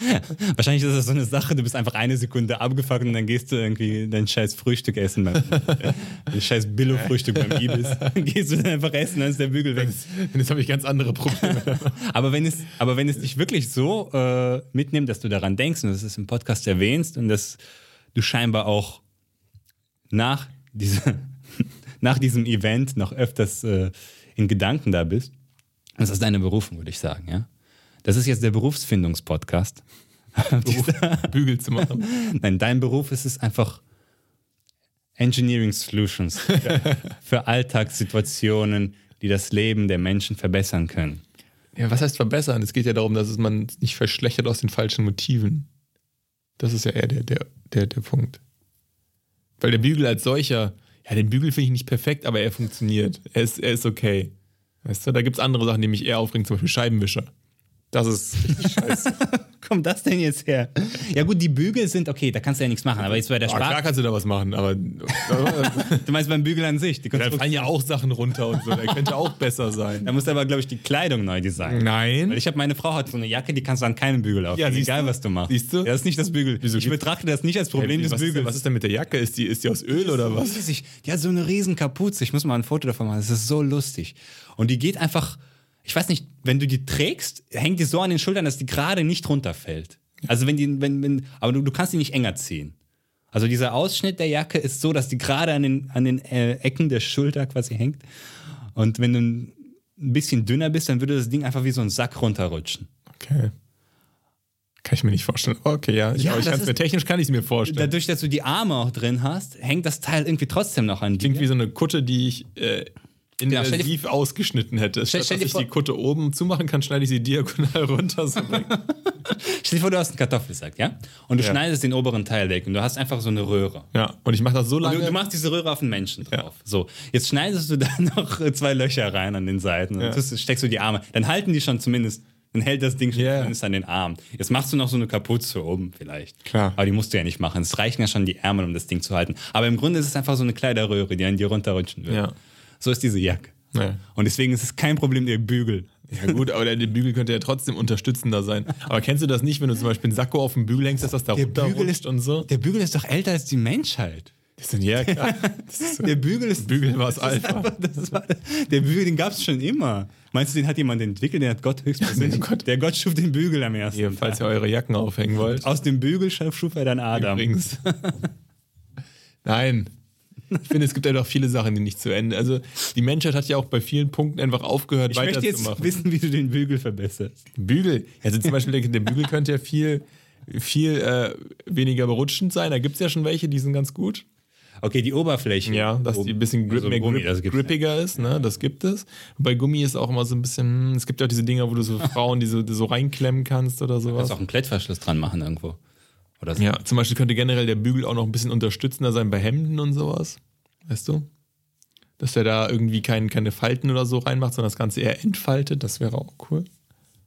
wahrscheinlich ist das so eine Sache, du bist einfach eine Sekunde abgefuckt und dann gehst du irgendwie dein scheiß Frühstück essen, dein scheiß Billo-Frühstück beim Ibis. Dann gehst du dann einfach essen, dann ist der Bügel weg. Jetzt habe ich ganz andere Probleme. Aber wenn es, aber wenn es dich wirklich so äh, mitnimmt, dass du daran denkst und das ist im Podcast erwähnst und dass du scheinbar auch nach, diese, nach diesem Event noch öfters äh, in Gedanken da bist, das ist deine Berufung, würde ich sagen, ja. Das ist jetzt der Berufsfindungspodcast. Bügel zu machen. Nein, dein Beruf ist es einfach Engineering Solutions für, für Alltagssituationen, die das Leben der Menschen verbessern können. Ja, was heißt verbessern? Es geht ja darum, dass es man nicht verschlechtert aus den falschen Motiven. Das ist ja eher der, der, der, der Punkt. Weil der Bügel als solcher, ja, den Bügel finde ich nicht perfekt, aber er funktioniert. Er ist, er ist okay. Weißt du, da gibt es andere Sachen, die mich eher aufregen, zum Beispiel Scheibenwischer. Das ist richtig scheiße. kommt das denn jetzt her? Ja gut, die Bügel sind okay, da kannst du ja nichts machen. Aber jetzt bei der Ah, klar Sprache, kannst du da was machen, aber du meinst beim Bügel an sich. Die da fallen ja auch Sachen runter und so. Der könnte auch besser sein. Da musst du aber, glaube ich, die Kleidung neu designen. Nein. Weil ich habe meine Frau hat so eine Jacke, die kannst du an keinem Bügel aufhängen. Ja, egal du? was du machst. Siehst du? Das ist nicht das Bügel. Wieso ich betrachte das nicht als Problem Hey, des was, ist denn, Bügels. was ist denn mit der Jacke? Ist die, ist die aus Öl oder was? Riesig. Die hat so eine riesen Kapuze. Ich muss mal ein Foto davon machen. Das ist so lustig. Und die geht einfach, ich weiß nicht, wenn du die trägst, hängt die so an den Schultern, dass die gerade nicht runterfällt. Also wenn die, wenn, wenn, aber du, du kannst die nicht enger ziehen. Also dieser Ausschnitt der Jacke ist so, dass die gerade an den, an den äh, Ecken der Schulter quasi hängt. Und wenn du ein bisschen dünner bist, dann würde das Ding einfach wie so ein Sack runterrutschen. Okay. Kann ich mir nicht vorstellen. Okay, ja. Ich, Ja, ich kann's mir technisch kann ich es mir vorstellen. Dadurch, dass du die Arme auch drin hast, hängt das Teil irgendwie trotzdem noch an dir. Klingt wie so eine Kutte, die ich äh, intensiv ausgeschnitten hätte. Statt stell dass dir ich vor- die Kutte oben zumachen kann, schneide ich sie diagonal runter. So. Stell dir vor, du hast einen Kartoffelsack, ja? Und du Ja. schneidest den oberen Teil weg und du hast einfach so eine Röhre. ja, und ich mache das so lange. du, du machst diese Röhre auf den Menschen drauf. So, jetzt schneidest du da noch äh, zwei Löcher rein an den Seiten und Ja. tust- steckst du die Arme. Dann halten die schon zumindest, dann hält das Ding schon Ja. zumindest an den Arm. Jetzt machst du noch so eine Kapuze oben vielleicht. Klar. Aber die musst du ja nicht machen. Es reichen ja schon die Ärmel, um das Ding zu halten. Aber im Grunde ist es einfach so eine Kleiderröhre, die an dir runterrutschen wird. Ja. So ist diese Jacke. Ja. Und deswegen ist es kein Problem der Bügel. Ja gut, aber der, der Bügel könnte ja trotzdem unterstützender sein. Aber kennst du das nicht, wenn du zum Beispiel einen Sakko auf den Bügel hängst, dass das da runterrutscht und so? der Bügel ist doch älter als die Menschheit. Das sind ja klar. Ist so. Der Bügel ist Bügel war es ist einfach- das war, der Bügel, den gab es schon immer. Meinst du, den hat jemand entwickelt? Den hat Gott höchstpersönlich. Gott. Der Gott schuf den Bügel am ersten. Hier, falls ihr eure Jacken aufhängen wollt. Aus dem Bügel schuf schuf er dann Adam. Übrigens. Nein. Ich finde, es gibt ja doch viele Sachen, die nicht zu Ende. Also, die Menschheit hat ja auch bei vielen Punkten einfach aufgehört, Ich möchte jetzt weiterzumachen. wissen, wie du den Bügel verbesserst. Bügel. Also, zum Beispiel, der, der Bügel könnte ja viel, viel äh, weniger berutschend sein. Da gibt es ja schon welche, die sind ganz gut. Okay, die Oberfläche. Ja, dass die ein bisschen grip, Also mehr Gummi, grip, grippiger ist, ne? Das gibt es. Bei Gummi ist auch immer so ein bisschen, hm, es gibt ja auch diese Dinger, wo du so Frauen, die so, die so reinklemmen kannst oder Du sowas. kannst auch einen Klettverschluss dran machen irgendwo. Oder so. Ja, zum Beispiel könnte generell der Bügel auch noch ein bisschen unterstützender sein bei Hemden und sowas. Weißt du? Dass der da irgendwie kein, keine Falten oder so reinmacht, sondern das Ganze eher entfaltet, das wäre auch cool.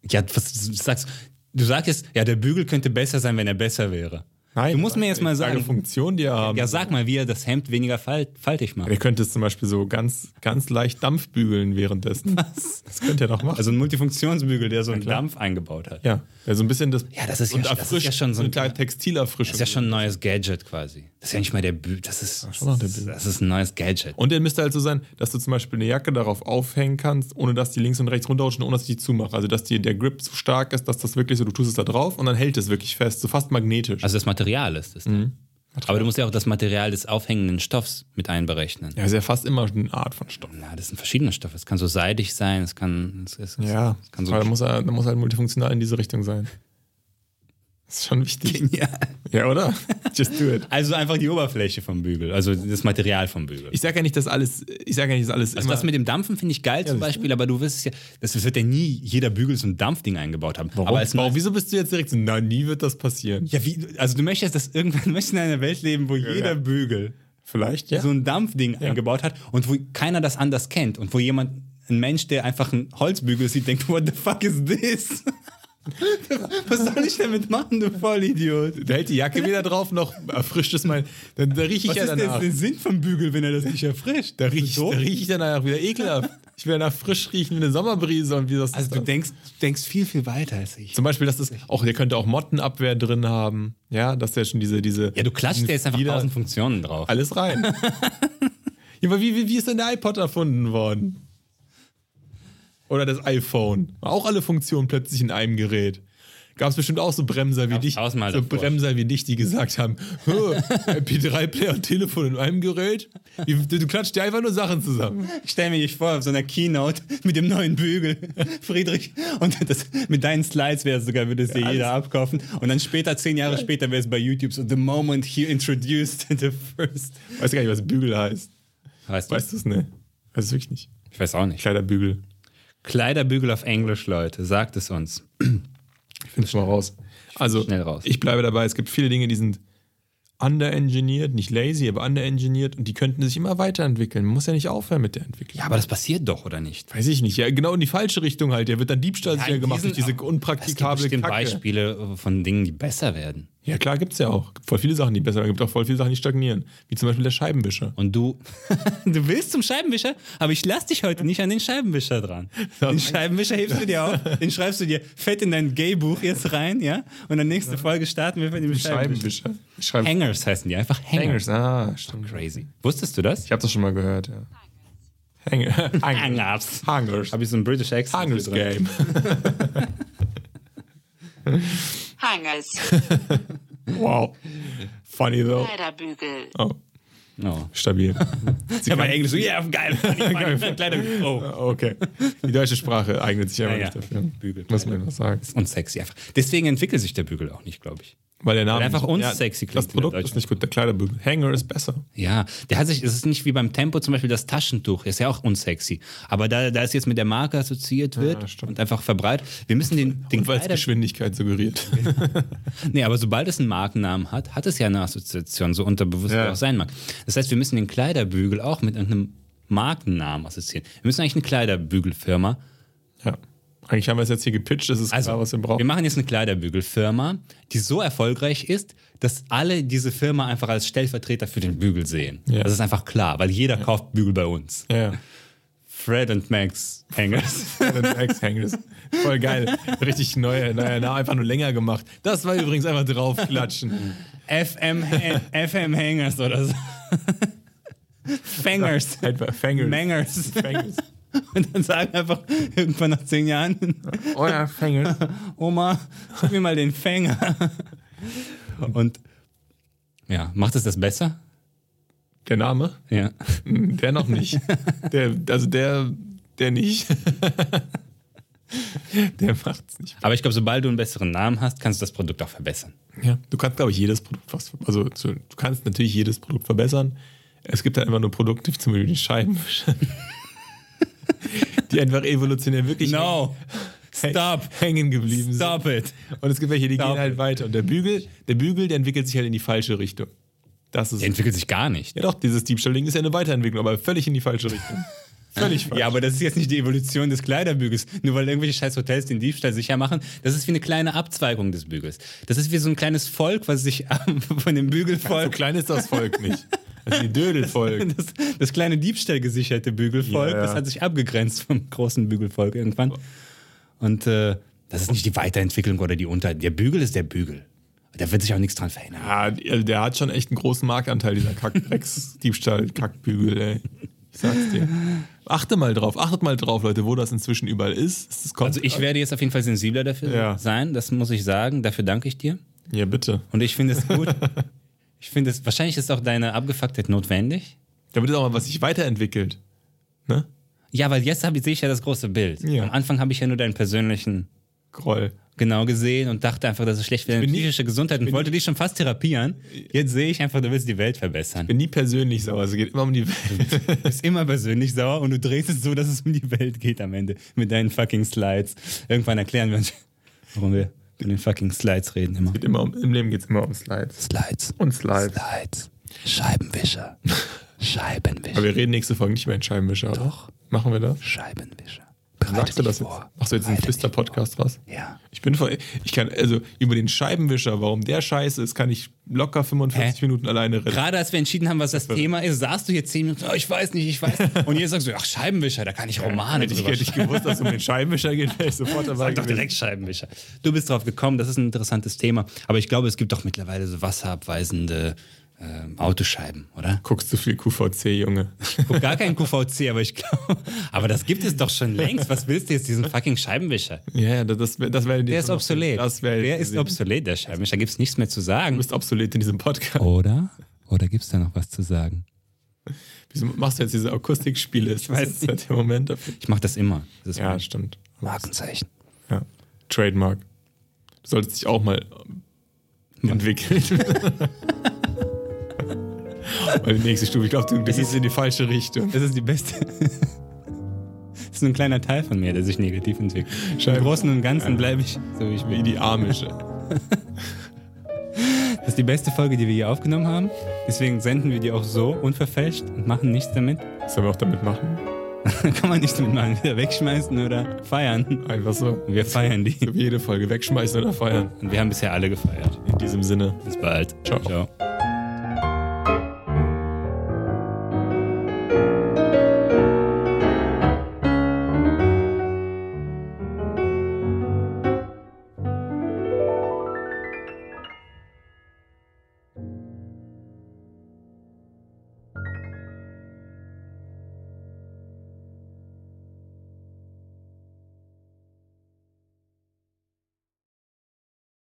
Ja, was du sagst du sagst jetzt, ja, der Bügel könnte besser sein, wenn er besser wäre. Du musst mir jetzt mal eine sagen, Funktion, die er haben. ja, sag mal, wie er das Hemd weniger falt, faltig macht. Der könnte es zum Beispiel so ganz, ganz leicht Dampf bügeln währenddessen. Was? Das könnte er doch machen. Also ein Multifunktionsbügel, der so einen. Dampf eingebaut hat. ja, ja, so ein bisschen das. Ja, das ist ja- und das ist ja schon so eine ein- kleine Textilerfrischung. Das ist ja schon ein neues Gadget quasi. Das ist ja nicht mal der Bügel, das ist, schon noch der Bügel. das ist ein neues Gadget. Und der müsste halt so sein, dass du zum Beispiel eine Jacke darauf aufhängen kannst, ohne dass die links und rechts runterrutschen, ohne dass ich die zumache. Also, dass die, der Grip so stark ist, dass das wirklich so, du tust es da drauf und dann hält es wirklich fest, so fast magnetisch. Also das Material ist es. Mhm. Aber du musst ja auch das Material des aufhängenden Stoffs mit einberechnen. ja, ist ja fast immer eine Art von Stoff. Na, das sind verschiedene Stoffe. Es kann so seidig sein, es kann, es, es, Ja, es kann so aber da muss, er, da muss halt multifunktional in diese Richtung sein. Das ist schon wichtig. Genial. Ja, oder? Just do it. Also einfach die Oberfläche vom Bügel, also das Material vom Bügel. Ich sage ja nicht, dass alles, ich sage ja nicht, dass alles Also immer. das mit dem Dampfen finde ich geil zum Beispiel, aber du wirst ja, das wird ja nie jeder Bügel so ein Dampfding eingebaut haben. warum, Aber warum, wieso bist du jetzt direkt so, na, nie wird das passieren? ja, wie, also du möchtest, dass irgendwann du möchtest in einer Welt leben, wo jeder ja. Bügel Vielleicht, ja. so ein Dampfding eingebaut hat und wo keiner das anders kennt und wo jemand, ein Mensch, der einfach einen Holzbügel sieht, denkt, what the fuck is this? Was soll ich damit machen, du Vollidiot? Da hält die Jacke wieder drauf, noch erfrischt es mal. Dann da rieche ich Was ja ist denn danach. der Sinn vom Bügel, wenn er das nicht erfrischt? Da rieche ich, da riech ich danach wieder ekelhaft. Ich will danach frisch riechen wie eine Sommerbrise und wie das. Also du denkst, du denkst viel, viel weiter als ich. zum Beispiel, dass das auch, der könnte auch Mottenabwehr drin haben. Ja, dass der schon diese, diese. Ja, du klatscht dir jetzt einfach wieder tausend Funktionen drauf. alles rein. ja, aber wie, wie, wie ist denn der iPod erfunden worden? Oder das iPhone? Auch alle Funktionen plötzlich in einem Gerät. Gab es bestimmt auch so Bremser wie dich, so davor. Bremser wie dich, die gesagt haben, "Hö, MP3-Player und Telefon in einem Gerät. Du, du klatscht dir einfach nur Sachen zusammen. Ich stell mir dich vor, auf so einer Keynote mit dem neuen Bügel, Friedrich, und das, mit deinen Slides wäre es sogar, würde es dir jeder abkaufen. Und dann später, zehn Jahre später, wäre es bei YouTube so, the moment he introduced the first. Weißt du gar nicht, was Bügel heißt? Weißt du? Weißt du es, ne? Weiß es wirklich nicht. Ich weiß auch nicht. Kleiderbügel. Kleiderbügel auf Englisch, Leute, sagt es uns. Ich finde es mal raus. Also, Schnell raus. ich bleibe dabei, es gibt viele Dinge, die sind underengineert, nicht lazy, aber underengineert und die könnten sich immer weiterentwickeln. Man muss ja nicht aufhören mit der Entwicklung. Ja, aber das passiert doch, oder nicht? Weiß ich nicht. Ja, genau in die falsche Richtung halt. Der wird dann Diebstahl sicher gemacht durch diese Es gibt unpraktikable Kacke. Beispiele von Dingen, die besser werden. Ja, klar, gibt's ja auch. Gibt voll viele Sachen, die besser werden. Gibt auch voll viele Sachen, die stagnieren. Wie zum Beispiel der Scheibenwischer. Und du, du willst zum Scheibenwischer, aber ich lass dich heute nicht an den Scheibenwischer dran. Den Scheibenwischer hebst du dir auf, den schreibst du dir fett in dein Gay-Buch jetzt rein, ja? Und dann nächste Folge starten wir mit dem Scheibenwischer. Scheibenwischer. Hangers heißen die, einfach Hangers. Hangers. Ah, stimmt. Crazy. Wusstest du das? Ich habe das schon mal gehört, ja. Hang Hangers. Hangers. Habe ich so einen British Accent Hangers. Game. Hangers, Wow. Funny though. Kleiderbügel, Oh, Oh. stabil. Ich habe Englisch so, yeah, geil. Kleiner, oh. Okay. Die deutsche Sprache eignet sich aber Ja, ja. nicht dafür. Bügel. Muss man was sagen. Und sexy einfach. Deswegen entwickelt sich der Bügel auch nicht, glaube ich. Weil der Name Weil einfach nicht- unsexy Das klingt in Produkt ist nicht gut, der Kleiderbügel. Hanger ist besser. Ja, der hat sich, es ist nicht wie beim Tempo zum Beispiel das Taschentuch, ist ja auch unsexy. Aber da, da es jetzt mit der Marke assoziiert wird stimmt. und einfach verbreitet, wir müssen den, den Und weil es Geschwindigkeit suggeriert. Nee, aber sobald es einen Markennamen hat, hat es ja eine Assoziation, so unterbewusst Ja. auch sein mag. Das heißt, wir müssen den Kleiderbügel auch mit irgendeinem Markennamen assoziieren. Wir müssen eigentlich eine Kleiderbügelfirma. ja. Eigentlich haben wir es jetzt hier gepitcht, das ist Also, klar, was wir brauchen. wir machen jetzt eine Kleiderbügelfirma, die so erfolgreich ist, dass alle diese Firma einfach als Stellvertreter für den Bügel sehen. Ja. Das ist einfach klar, weil jeder kauft Bügel bei uns. ja. Fred und Max Hangers. Max Hangers. Voll geil. Richtig neue, neuer Name, einfach nur länger gemacht. Das war übrigens einfach draufklatschen. FM, FM Hangers oder so. Fangers. Fangers. Mangers. Fangers. Und dann sagen einfach irgendwann nach zehn Jahren, Oh ja, Fangers. Oma, gib mir mal den Fänger. Und ja, macht es das besser? Der Name? Ja. Der noch nicht. Der, also der, der nicht. Der macht's nicht. Aber ich glaube, sobald du einen besseren Namen hast, kannst du das Produkt auch verbessern. Ja, du kannst, glaube ich, jedes Produkt fast, also zu- du kannst natürlich jedes Produkt verbessern. Es gibt halt immer nur Produkte, zum Beispiel die Scheibenwischer, die einfach evolutionär wirklich No! Stop! hängen geblieben sind. Stop it! Und es gibt welche, die Stop gehen halt weiter. Und der Bügel, der Bügel, der entwickelt sich halt in die falsche Richtung. Das ist. Der entwickelt sich gar nicht. Ja doch, dieses Diebstahlding ist ja eine Weiterentwicklung, aber völlig in die falsche Richtung. Völlig falsch. Ja, aber das ist jetzt nicht die Evolution des Kleiderbügels. Nur weil irgendwelche scheiß Hotels den Diebstahl sicher machen. Das ist wie eine kleine Abzweigung des Bügels. Das ist wie so ein kleines Volk, was sich von dem so Bügelvolk klein ist das Volk nicht. Das ist die Dödelvolk. Das, das kleine Diebstahlgesicherte Bügelvolk, Ja, ja. das hat sich abgegrenzt vom großen Bügelvolk irgendwann. Und äh, das ist nicht die Weiterentwicklung oder die Unter... Der Bügel ist der Bügel. Da wird sich auch nichts dran verändern. Ja, also der hat schon echt einen großen Marktanteil, dieser Kack-Diebstahl-Kackbügel, ey. Ich sag's dir. Achte mal drauf, achtet mal drauf, Leute, wo das inzwischen überall ist. Also ich werde jetzt auf jeden Fall sensibler dafür Ja. sein, das muss ich sagen. Dafür danke ich dir. Ja, bitte. Und ich finde es gut. ich finde es, wahrscheinlich ist auch deine Abgefucktheit notwendig. Damit ist auch mal was sich weiterentwickelt. Ne? Ja, weil jetzt habe ich, sehe ich ja das große Bild. Ja. Am Anfang habe ich ja nur deinen persönlichen Groll. genau gesehen und dachte einfach, das ist schlecht für deine psychische Gesundheit und wollte dich schon fast therapieren. Jetzt sehe ich einfach, du willst die Welt verbessern. Bin nie persönlich sauer, es geht immer um die Welt. Du bist immer persönlich sauer und du drehst es so, dass es um die Welt geht am Ende mit deinen fucking Slides. Irgendwann erklären wir uns, warum wir von den fucking Slides reden immer. Geht immer um, Im Leben geht es immer um Slides. Slides. Und Slides. Slides. Scheibenwischer. Scheibenwischer. Aber wir reden nächste Folge nicht über den Scheibenwischer. oder? Doch. Machen wir das? Scheibenwischer. Sagst du das jetzt? Machst du jetzt einen Flüster-Podcast raus? Ja. Ich bin voll, ich kann, also über den Scheibenwischer, warum der scheiße ist, kann ich locker 45 Hä? Minuten alleine reden. Gerade als wir entschieden haben, was das Thema ist, saßt du jetzt zehn Minuten, oh, ich weiß nicht, ich weiß nicht. Und jetzt sagst du, ach, Scheibenwischer, da kann ich Romane Hätte ich, drüber hätte ich gewusst, dass es um den Scheibenwischer geht, wäre ich sofort dabei Sag doch direkt Scheibenwischer. Du bist drauf gekommen, das ist ein interessantes Thema. Aber ich glaube, es gibt doch mittlerweile so wasserabweisende ähm, Autoscheiben, oder? Guckst du viel QVC, Junge. Ich guck gar keinen QVC, aber ich glaube. Aber das gibt es doch schon längst. Was willst du jetzt, diesen fucking Scheibenwischer? Ja, das, das, wär- das wäre Der ist obsolet. Das wär der ist obsolet, der Scheibenwischer. Da gibt es nichts mehr zu Du sagen. bist obsolet in diesem Podcast. Oder? Oder gibt es da noch was zu sagen? Wieso machst du jetzt diese Akustikspiele? Ich weiß das ist der Moment dafür. Ich mache das immer. Das ist Ja, mein stimmt. Markenzeichen. Ja. Trademark. Du solltest dich auch mal entwickeln. Weil die nächste Stufe, ich glaube, du, du gehst in die falsche Richtung. Das ist die beste. Das ist nur ein kleiner Teil von mir, der sich negativ entwickelt. Im Scheinbar. Großen und Ganzen bleibe ich so, wie ich Wie bin. die Amische. Das ist die beste Folge, die wir hier aufgenommen haben. Deswegen senden wir die auch so unverfälscht und machen nichts damit. Was sollen wir auch damit machen? Kann man nichts damit machen. Wieder wegschmeißen oder feiern. Einfach so. Wir feiern die. So wie jede Folge wegschmeißen oder feiern. Und wir haben bisher alle gefeiert. In diesem Sinne. Bis bald. Ciao. Ciao.